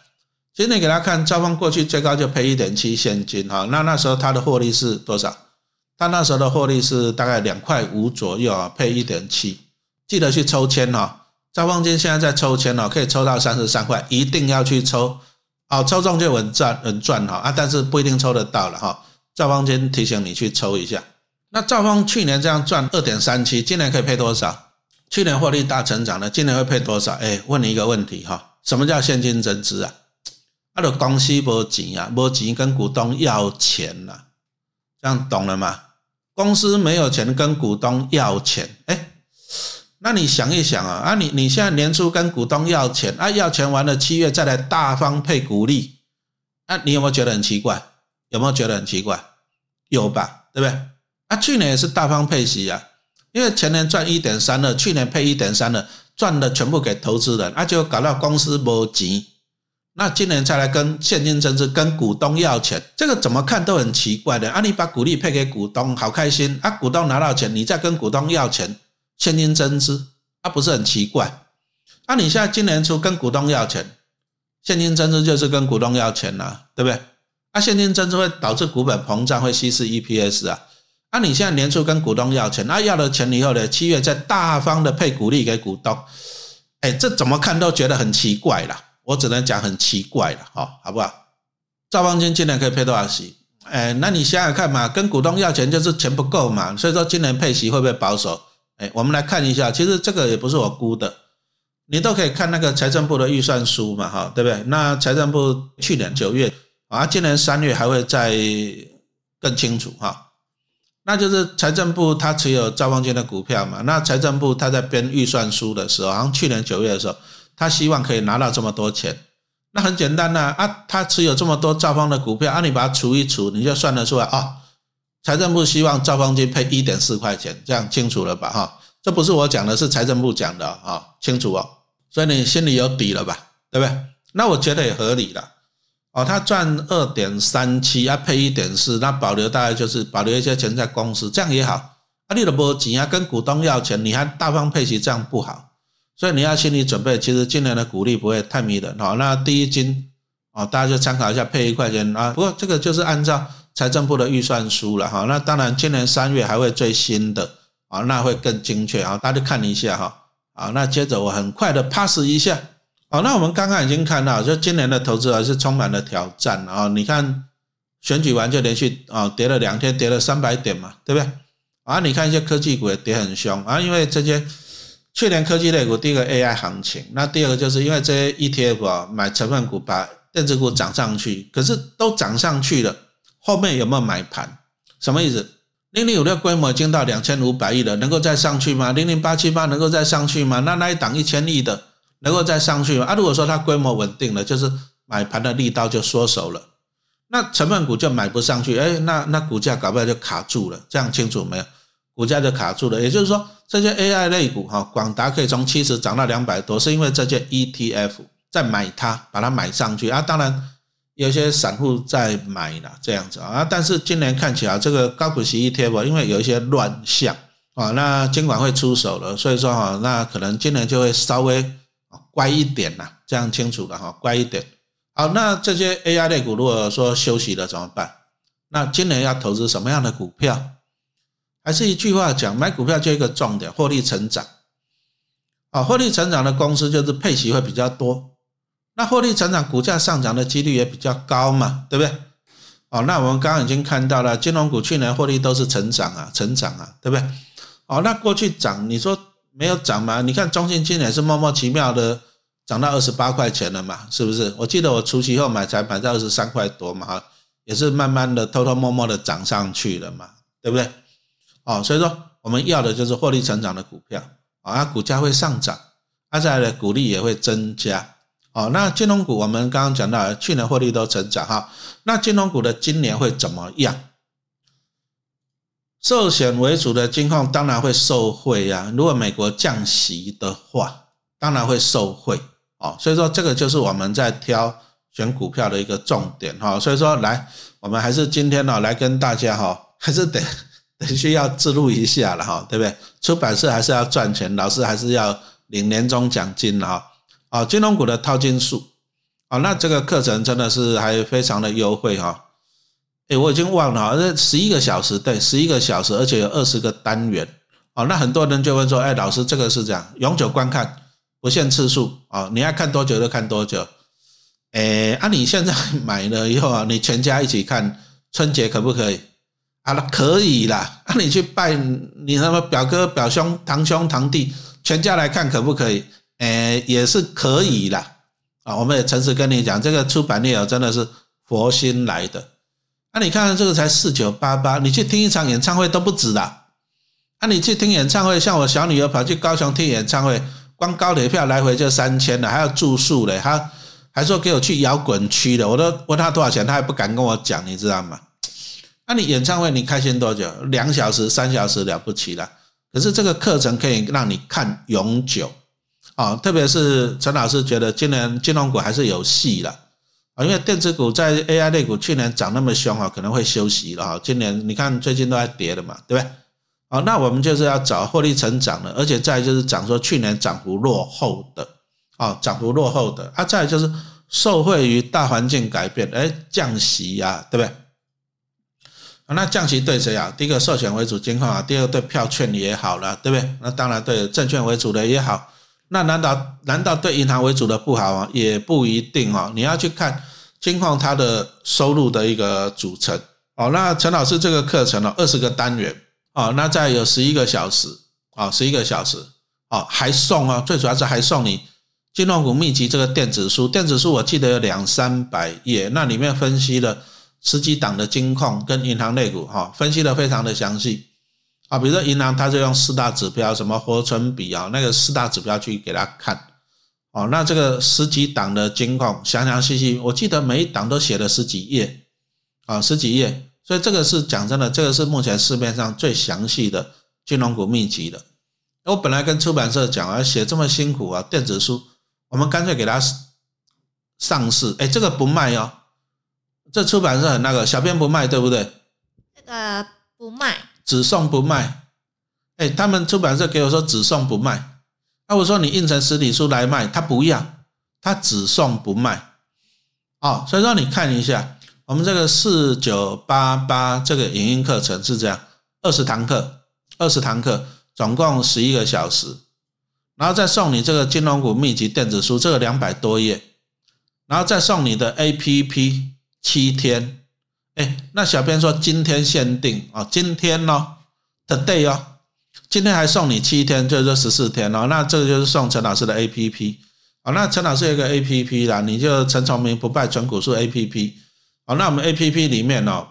今天给大家看，兆丰过去最高就赔一点七现金，哈，那那时候它的获利是多少？他那时候的获利是大概两块五左右啊，配一点七，记得去抽签哈。兆丰金现在在抽签哦，可以抽到三十三块，一定要去抽哦，抽中就稳赚稳赚哈啊，但是不一定抽得到了哈。兆丰金提醒你去抽一下。那兆丰去年这样赚二点三七，今年可以配多少？去年获利大成长的，今年会配多少？哎，问你一个问题哈，什么叫现金增资啊？他的公司没钱啊，没钱跟股东要钱呐，这样懂了吗？公司没有钱跟股东要钱，哎，那你想一想啊，啊你你现在年初跟股东要钱，啊要钱完了七月再来大方配股利，啊你有没有觉得很奇怪？有没有觉得很奇怪？有吧，对不对？啊去年也是大方配息啊，因为前年赚一点三了，去年配一点三了，赚的全部给投资人，啊就搞到公司没钱。那今年再来跟现金增资、跟股东要钱，这个怎么看都很奇怪的。啊，你把股利配给股东，好开心啊！股东拿到钱，你再跟股东要钱，现金增资，啊，不是很奇怪？啊，你现在今年初跟股东要钱，现金增资就是跟股东要钱了，对不对？啊，现金增资会导致股本膨胀，会稀释 EPS 啊。啊，你现在年初跟股东要钱，啊，要了钱以后呢，七月再大方的配股利给股东，哎，这怎么看都觉得很奇怪了。我只能讲很奇怪了，哈，好不好？赵方金今年可以配多少息？哎，那你想想看嘛，跟股东要钱就是钱不够嘛，所以说今年配息会不会保守？哎，我们来看一下，其实这个也不是我估的，你都可以看那个财政部的预算书嘛，哈，对不对？那财政部去年九月啊，今年三月还会再更清楚哈，那就是财政部他持有赵方金的股票嘛，那财政部他在编预算书的时候，好像去年九月的时候。他希望可以拿到这么多钱，那很简单呐啊，他持有这么多兆丰的股票啊，你把它除一除，你就算得出来啊。财政部希望兆丰金配一点四块钱，这样清楚了吧？哈，这不是我讲的，是财政部讲的啊，清楚哦。所以你心里有底了吧？对不对？那我觉得也合理了。哦，他赚二点三七啊，配一点四，那保留大概就是保留一些钱在公司，这样也好。啊，你的波钱啊，跟股东要钱，你还大方配息，这样不好。所以你要心理准备，其实今年的股利不会太迷人哈。那第一金啊，大家就参考一下，配一块钱啊。不过这个就是按照财政部的预算书了哈。那当然，今年三月还会最新的啊，那会更精确啊。大家看一下哈。啊，那接着我很快的 pass 一下。好，那我们刚刚已经看到，就今年的投资还是充满了挑战啊。你看选举完就连续啊跌了两天，跌了三百点嘛，对不对？啊，你看一些科技股也跌很凶啊，因为这些。去年科技类股第一个 AI 行情，那第二个就是因为这些 ETF 啊买成分股把电子股涨上去，可是都涨上去了，后面有没有买盘？什么意思？零零五六规模已经到两千五百亿了，能够再上去吗？零零八七八能够再上去吗？那那一档一千亿的能够再上去吗？啊，如果说它规模稳定了，就是买盘的力道就缩手了，那成分股就买不上去，哎，那那股价搞不好就卡住了，这样清楚没有？股价就卡住了，也就是说。这些 AI 类股哈，广达可以从七十涨到两百多，是因为这些 ETF 在买它，把它买上去啊。当然有些散户在买了这样子啊。但是今年看起来这个高股息 ETF 因为有一些乱象啊，那监管会出手了，所以说哈，那可能今年就会稍微乖一点呐，这样清楚了哈，乖一点。好，那这些 AI 类股如果说休息了怎么办？那今年要投资什么样的股票？还是一句话讲，买股票就一个重点，获利成长。啊，获利成长的公司就是配息会比较多，那获利成长，股价上涨的几率也比较高嘛，对不对？哦，那我们刚刚已经看到了，金融股去年获利都是成长啊，成长啊，对不对？哦，那过去涨，你说没有涨吗？你看中信今年是莫名其妙的涨到二十八块钱了嘛，是不是？我记得我除息后买才买在二十三块多嘛，也是慢慢的偷偷摸摸的涨上去了嘛，对不对？哦，所以说我们要的就是获利成长的股票啊，股价会上涨，啊，再来股利也会增加。哦，那金融股我们刚刚讲到，去年获利都成长哈，那金融股的今年会怎么样？寿险为主的金控当然会受惠呀。如果美国降息的话，当然会受惠。哦，所以说这个就是我们在挑选股票的一个重点哈。所以说来，我们还是今天呢来跟大家哈，还是得。需要自录一下了哈，对不对？出版社还是要赚钱，老师还是要领年终奖金哈。啊，金融股的套金术啊，那这个课程真的是还非常的优惠哈。哎，我已经忘了，这十一个小时，对，十一个小时，而且有二十个单元，哦，那很多人就会说，哎，老师，这个是这样，永久观看，不限次数，啊，你爱看多久就看多久，哎，啊，你现在买了以后啊，你全家一起看春节可不可以？啊，那可以啦，那你去拜你什么表哥、表兄、堂兄、堂弟，全家来看可不可以？哎，也是可以啦。啊，我们也诚实跟你讲，这个出版业哦，真的是佛心来的。那你看这个才四九八八，你去听一场演唱会都不止啦。那你去听演唱会，像我小女儿跑去高雄听演唱会，光高铁票来回就三千了，还要住宿嘞，还还说给我去摇滚区的，我都问他多少钱，他还不敢跟我讲，你知道吗？那你演唱会你开心多久？两小时、三小时了不起了。可是这个课程可以让你看永久。啊，特别是陈老师觉得今年金融股还是有戏了啊，因为电子股在 AI 类股去年涨那么凶啊，可能会休息了哈。今年你看最近都在跌了嘛，对不对？啊，那我们就是要找获利成长的，而且再就是讲说去年涨幅落后的啊，涨幅落后的啊，再就是受惠于大环境改变，哎，降息呀，对不对？那降息对谁啊？第一个寿险为主金矿啊，第二个对票券也好了，对不对？那当然对证券为主的也好。那难道难道对银行为主的不好吗？也不一定哦。你要去看金矿它的收入的一个组成哦。那陈老师这个课程呢，二十个单元哦，那再有十一个小时啊，十一个小时哦，还送啊，最主要是还送你金融股秘籍这个电子书。电子书我记得有两三百页，那里面分析了十几档的金控跟银行类股哈，分析的非常的详细。啊，比如说银行，它就用四大指标，什么活存比啊，那个四大指标去给他看。哦，那这个十几档的金控，详详细细，我记得每一档都写了十几页，啊，十几页。所以这个是讲真的，这个是目前市面上最详细的金融股秘籍的。我本来跟出版社讲啊，写这么辛苦啊，电子书，我们干脆给他上市。哎，这个不卖哦，这出版社很那个，小编不卖，对不对？这个不卖。只送不卖，哎，他们出版社给我说只送不卖，那我说你印成实体书来卖，他不要，他只送不卖，哦，所以说你看一下，我们这个四九八八这个影音课程是这样，二十堂课，二十堂课，总共十一个小时，然后再送你这个金融股秘籍电子书，这个两百多页，然后再送你的 A P P 七天。哎，那小编说今天限定啊，今天哦，today 哦，今天还送你七天，就是说十四天哦。那这个就是送陈老师的 A P P 哦。那陈老师有个 A P P 啦，你就陈崇明不败纯股数 A P P 哦。那我们 A P P 里面哦，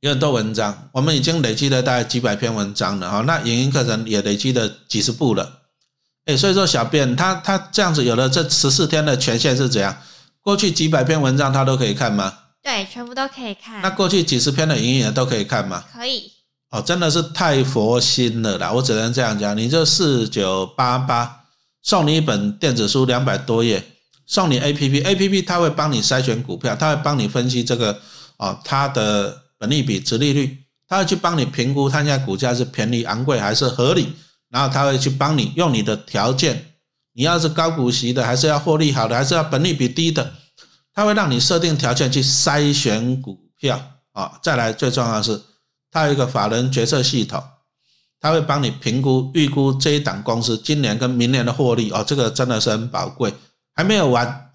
有很多文章，我们已经累积了大概几百篇文章了哈。那影音课程也累积了几十部了。哎，所以说小编他他这样子有了这十四天的权限是怎样？过去几百篇文章他都可以看吗？对，全部都可以看。那过去几十篇的影音都可以看吗？可以。哦，真的是太佛心了啦！我只能这样讲，你这四九八八送你一本电子书两百多页，送你 A P P，A P P 它会帮你筛选股票，它会帮你分析这个哦，它的本利比、值利率，它会去帮你评估它现在股价是便宜、昂贵还是合理，然后它会去帮你用你的条件，你要是高股息的，还是要获利好的，还是要本利比低的。它会让你设定条件去筛选股票啊，再来最重要的是，它有一个法人决策系统，它会帮你评估预估这一档公司今年跟明年的获利哦，这个真的是很宝贵。还没有完，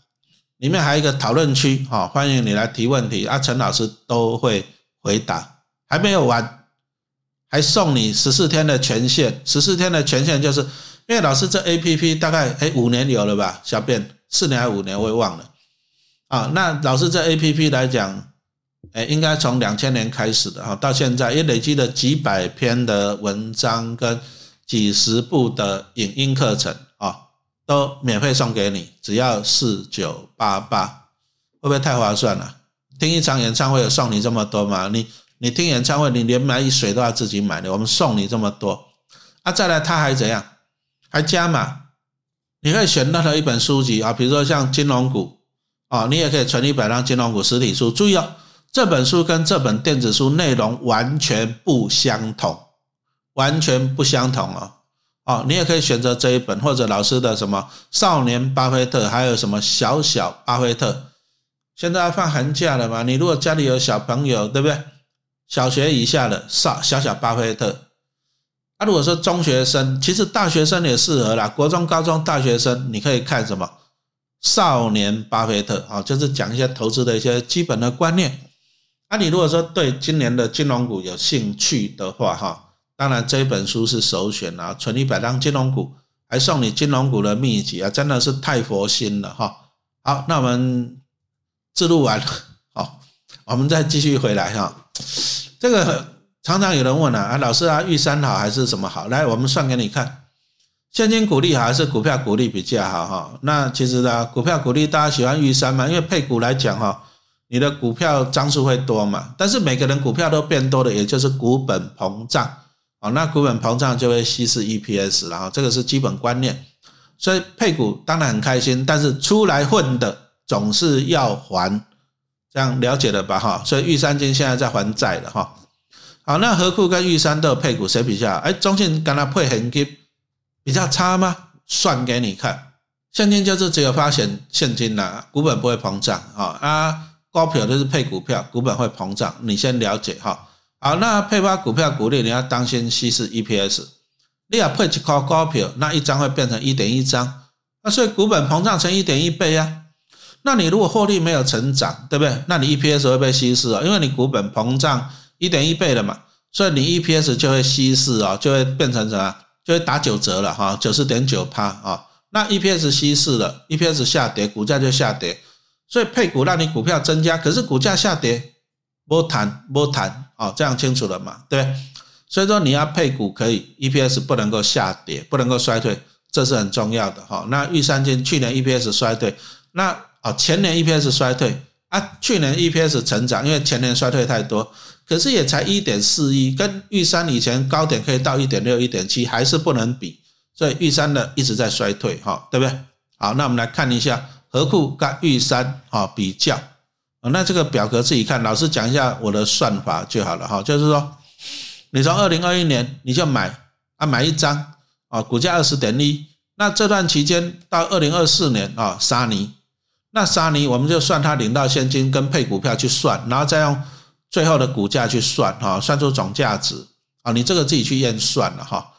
里面还有一个讨论区哈，欢迎你来提问题啊，陈老师都会回答。还没有完，还送你十四天的权限，十四天的权限就是因为老师这 A P P 大概哎五年有了吧，小便四年还五年我也忘了。啊，那老师这 A P P 来讲，哎，应该从两千年开始的哈，到现在也累积了几百篇的文章跟几十部的影音课程啊，都免费送给你，只要四九八八，会不会太划算了？听一场演唱会有送你这么多吗？你你听演唱会，你连买一水都要自己买的，我们送你这么多，啊，再来他还怎样？还加码，你可以选任何一本书籍啊，比如说像金融股。啊，你也可以存一百张金融股实体书。注意哦，这本书跟这本电子书内容完全不相同，完全不相同哦。哦，你也可以选择这一本，或者老师的什么少年巴菲特，还有什么小小巴菲特。现在放寒假了嘛？你如果家里有小朋友，对不对？小学以下的少小小巴菲特，啊，如果说中学生，其实大学生也适合啦。国中、高中、大学生，你可以看什么？少年巴菲特啊，就是讲一些投资的一些基本的观念。啊，你如果说对今年的金融股有兴趣的话，哈，当然这本书是首选啊，存一百张金融股，还送你金融股的秘籍啊，真的是太佛心了哈。好，那我们自录完了，好，我们再继续回来哈。这个常常有人问啊，啊，老师啊，玉山好还是什么好？来，我们算给你看，现金股利好还是股票股利比较好哈？那其实呢，股票股利大家喜欢玉山嘛，因为配股来讲哈。你的股票张数会多嘛？但是每个人股票都变多了，也就是股本膨胀啊。那股本膨胀就会稀释 EPS，然后这个是基本观念。所以配股当然很开心，但是出来混的总是要还，这样了解了吧？哈，所以玉山金现在在还债了哈。好，那何库跟玉山的配股，谁比较？哎，中信跟他配很低比较差吗？算给你看，现金就是只有发现现金啦，股本不会膨胀啊啊。高票都是配股票，股本会膨胀，你先了解哈。好，那配发股票股利，你要当心稀释 EPS。你要配一块高票，那一张会变成一点一张，那所以股本膨胀成一点一倍呀。那你如果获利没有成长，对不对？那你 EPS 会被稀释啊，因为你股本膨胀一点一倍了嘛，所以你 EPS 就会稀释啊，就会变成什么？就会打九折了哈，九十点九趴啊。那 EPS 稀释了，EPS 下跌，股价就下跌。所以配股让你股票增加，可是股价下跌，不谈不谈啊，这样清楚了嘛？对所以说你要配股可以，EPS 不能够下跌，不能够衰退，这是很重要的哈。那玉山金去年 EPS 衰退，那啊前年 EPS 衰退啊，去年 EPS 成长，因为前年衰退太多，可是也才一点四一，跟玉山以前高点可以到一点六、一点七，还是不能比，所以玉山的一直在衰退哈，对不对？好，那我们来看一下。和库跟玉山啊比较啊，那这个表格自己看，老师讲一下我的算法就好了哈。就是说，你从二零二一年你就买啊买一张啊，股价二十点一，那这段期间到二零二四年啊沙尼，那沙尼我们就算他领到现金跟配股票去算，然后再用最后的股价去算哈，算出总价值啊，你这个自己去验算了哈。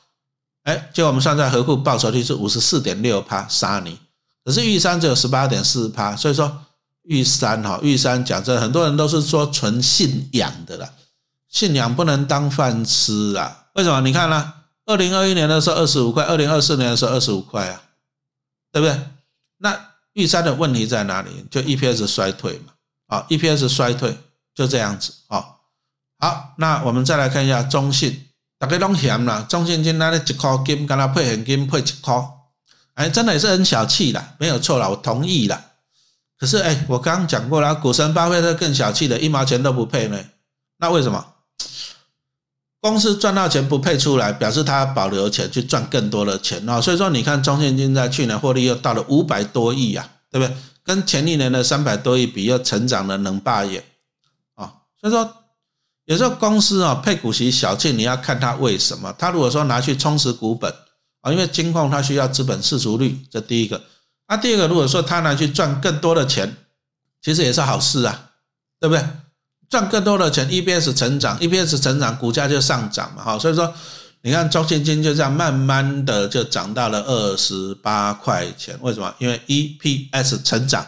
哎，结果我们算出来和库报酬率是五十四点六趴沙尼。可是玉山只有十八点四趴，所以说玉山哈，玉山讲真，很多人都是说纯信仰的啦，信仰不能当饭吃啊。为什么？你看呢？二零二一年的时候二十五块，二零二四年的时候二十五块啊，对不对？那玉山的问题在哪里？就 EPS 衰退嘛，啊，EPS 衰退就这样子啊。好，那我们再来看一下中信，大家拢嫌啦，中信金那里一块金，跟他配现金配一块。哎，真的也是很小气的，没有错了，我同意了。可是，哎，我刚刚讲过了，股神巴菲特更小气的，一毛钱都不配呢。那为什么？公司赚到钱不配出来，表示他保留钱去赚更多的钱啊。所以说，你看中信金在去年获利又到了五百多亿呀，对不对？跟前一年的三百多亿比，又成长了能霸眼。所以说，有时候公司啊配股息小气，你要看他为什么。他如果说拿去充实股本。啊，因为金控它需要资本市足率，这第一个。那第二个，如果说他拿去赚更多的钱，其实也是好事啊，对不对？赚更多的钱，EPS 成长，EPS 成长，股价就上涨嘛，哈。所以说，你看中信金就这样慢慢的就涨到了二十八块钱。为什么？因为 EPS 成长，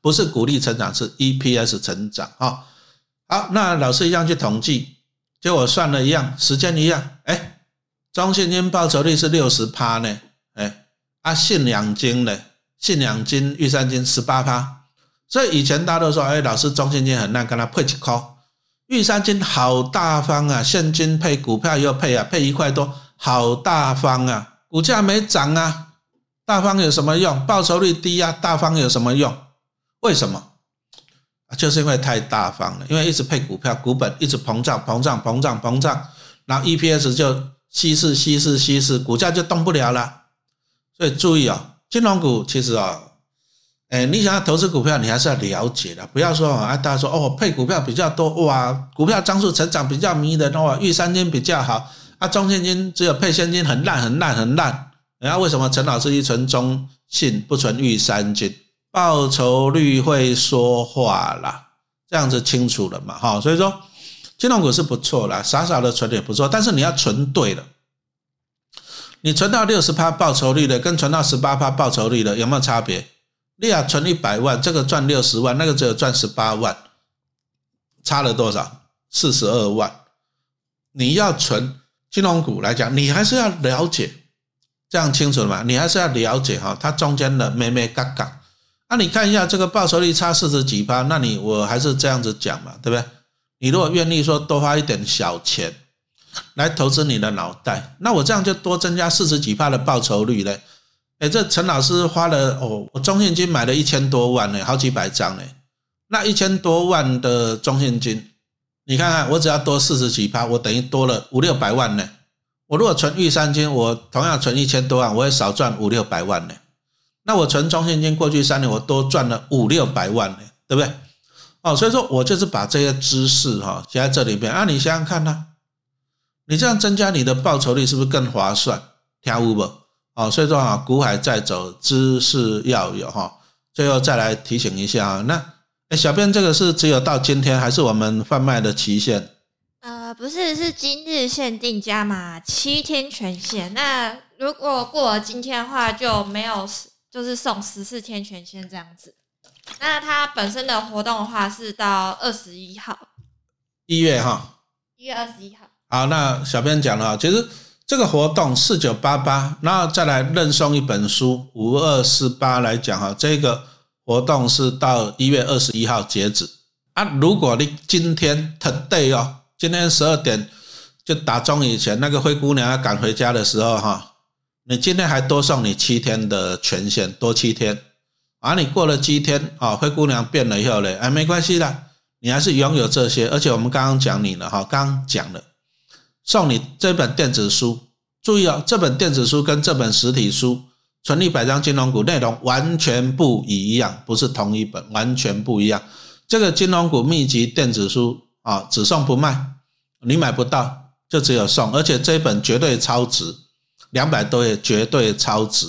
不是股利成长，是 EPS 成长啊。好，那老师一样去统计，结果算了一样，时间一样，哎。中信金报酬率是六十趴呢，哎，啊信两金呢，信两金玉山金十八趴，所以以前大家都说，哎，老师中信金很烂，跟他配几块，玉山金好大方啊，现金配股票又配啊，配一块多，好大方啊，股价没涨啊，大方有什么用？报酬率低啊，大方有什么用？为什么？就是因为太大方了，因为一直配股票，股本一直膨胀，膨胀，膨胀，膨胀，然后 EPS 就。稀释、稀释、稀释，股价就动不了了。所以注意啊，金融股其实啊，哎，你想要投资股票，你还是要了解的，不要说啊，大家说哦，配股票比较多哇，股票张数成长比较迷人哇，玉三金比较好啊，中现金只有配现金很烂、很烂、很烂。然后为什么陈老师一存中信不存玉三金？报酬率会说话啦，这样子清楚了嘛？哈，所以说金融股是不错啦，傻傻的存也不错，但是你要存对了。你存到六十趴报酬率的，跟存到十八趴报酬率的有没有差别？你要存一百万，这个赚六十万，那个只有赚十八万，差了多少？四十二万。你要存金融股来讲，你还是要了解，这样清楚了吗？你还是要了解哈，它中间的咩咩嘎嘎。那你看一下这个报酬率差四十几趴，那你我还是这样子讲嘛，对不对？你如果愿意说多花一点小钱来投资你的脑袋，那我这样就多增加四十几趴的报酬率嘞。哎，这陈老师花了哦，我中信金买了一千多万呢，好几百张呢。那一千多万的中信金，你看看，我只要多四十几趴，我等于多了五六百万呢。我如果存玉山金，我同样存一千多万，我也少赚五六百万呢。那我存中信金过去三年，我多赚了五六百万呢，对不对？哦，所以说我就是把这些知识哈写在这里边啊。你想想看呢，你这样增加你的报酬率是不是更划算？听有不？哦，所以说啊，股海在走，知识要有哈。最后再来提醒一下啊，那哎，小编这个是只有到今天，还是我们贩卖的期限？呃，不是，是今日限定加码七天全限。那如果过了今天的话，就没有，就是送十四天全限这样子。那它本身的活动的话是到二十一号，一月哈，一月二十一号。好，那小编讲了，其实。这个活动四九八八，然后再来认送一本书五二四八来讲哈，这个活动是到一月二十一号截止啊。如果你今天 today 哦，今天十二点就打钟以前，那个灰姑娘要赶回家的时候哈，你今天还多送你七天的权限，多七天。啊你过了七天啊，灰姑娘变了以后嘞，哎，没关系的，你还是拥有这些，而且我们刚刚讲你了哈，刚讲了。送你这本电子书，注意哦，这本电子书跟这本实体书《存一百张金融股》内容完全不一样，不是同一本，完全不一样。这个金融股秘籍电子书啊，只送不卖，你买不到，就只有送，而且这本绝对超值，两百多页绝对超值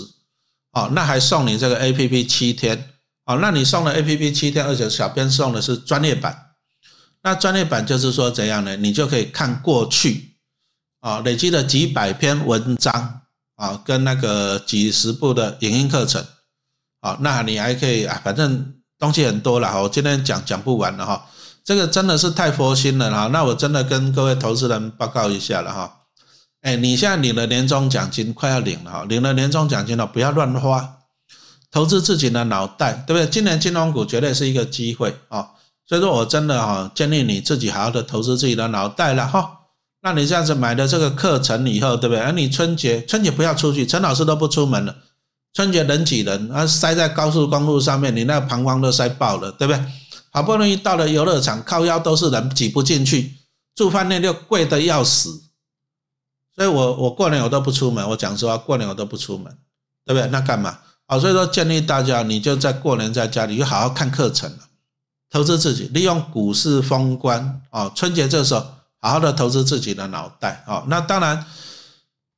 哦。那还送你这个 A P P 七天哦，那你送了 A P P 七天，而且小编送的是专业版。那专业版就是说怎样呢？你就可以看过去。啊，累积了几百篇文章啊，跟那个几十部的影音课程，啊，那你还可以啊，反正东西很多了哈，我今天讲讲不完了哈，这个真的是太佛心了哈，那我真的跟各位投资人报告一下了哈，哎，你现在领了年终奖金，快要领了哈，领了年终奖金了，不要乱花，投资自己的脑袋，对不对？今年金融股绝对是一个机会啊，所以说我真的哈，建议你自己好好的投资自己的脑袋了哈。那你这样子买的这个课程以后，对不对？而你春节春节不要出去，陈老师都不出门了。春节人挤人，啊，塞在高速公路上面，你那膀胱都塞爆了，对不对？好不容易到了游乐场，靠腰都是人，挤不进去，住饭店又贵的要死。所以我我过年我都不出门，我讲实话，过年我都不出门，对不对？那干嘛？啊，所以说建议大家，你就在过年在家里就好好看课程了，投资自己，利用股市封关啊，春节这时候。好好的投资自己的脑袋哦，那当然，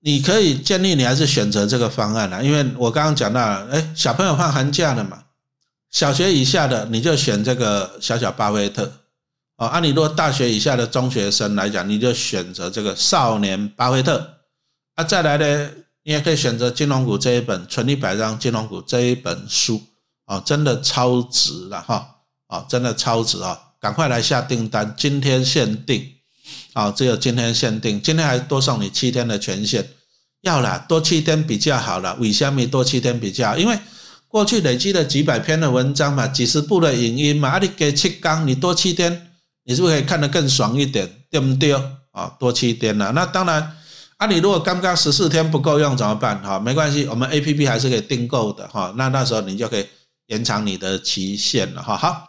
你可以建议你还是选择这个方案了，因为我刚刚讲到了，哎，小朋友放寒假了嘛，小学以下的你就选这个小小巴菲特哦，按你如果大学以下的中学生来讲，你就选择这个少年巴菲特啊，再来呢，你也可以选择金融股这一本《存一百张金融股》这一本书哦，真的超值了哈，哦，真的超值啊，赶快来下订单，今天限定。啊，只有今天限定，今天还多送你七天的权限，要了多七天比较好了。为什么多七天比较？因为过去累积了几百篇的文章嘛，几十部的影音嘛，啊，你给七缸，你多七天，你是不是可以看得更爽一点？对不对？啊，多七天了，那当然，啊，你如果刚刚十四天不够用怎么办？哈，没关系，我们 A P P 还是可以订购的哈，那那时候你就可以延长你的期限了哈。好。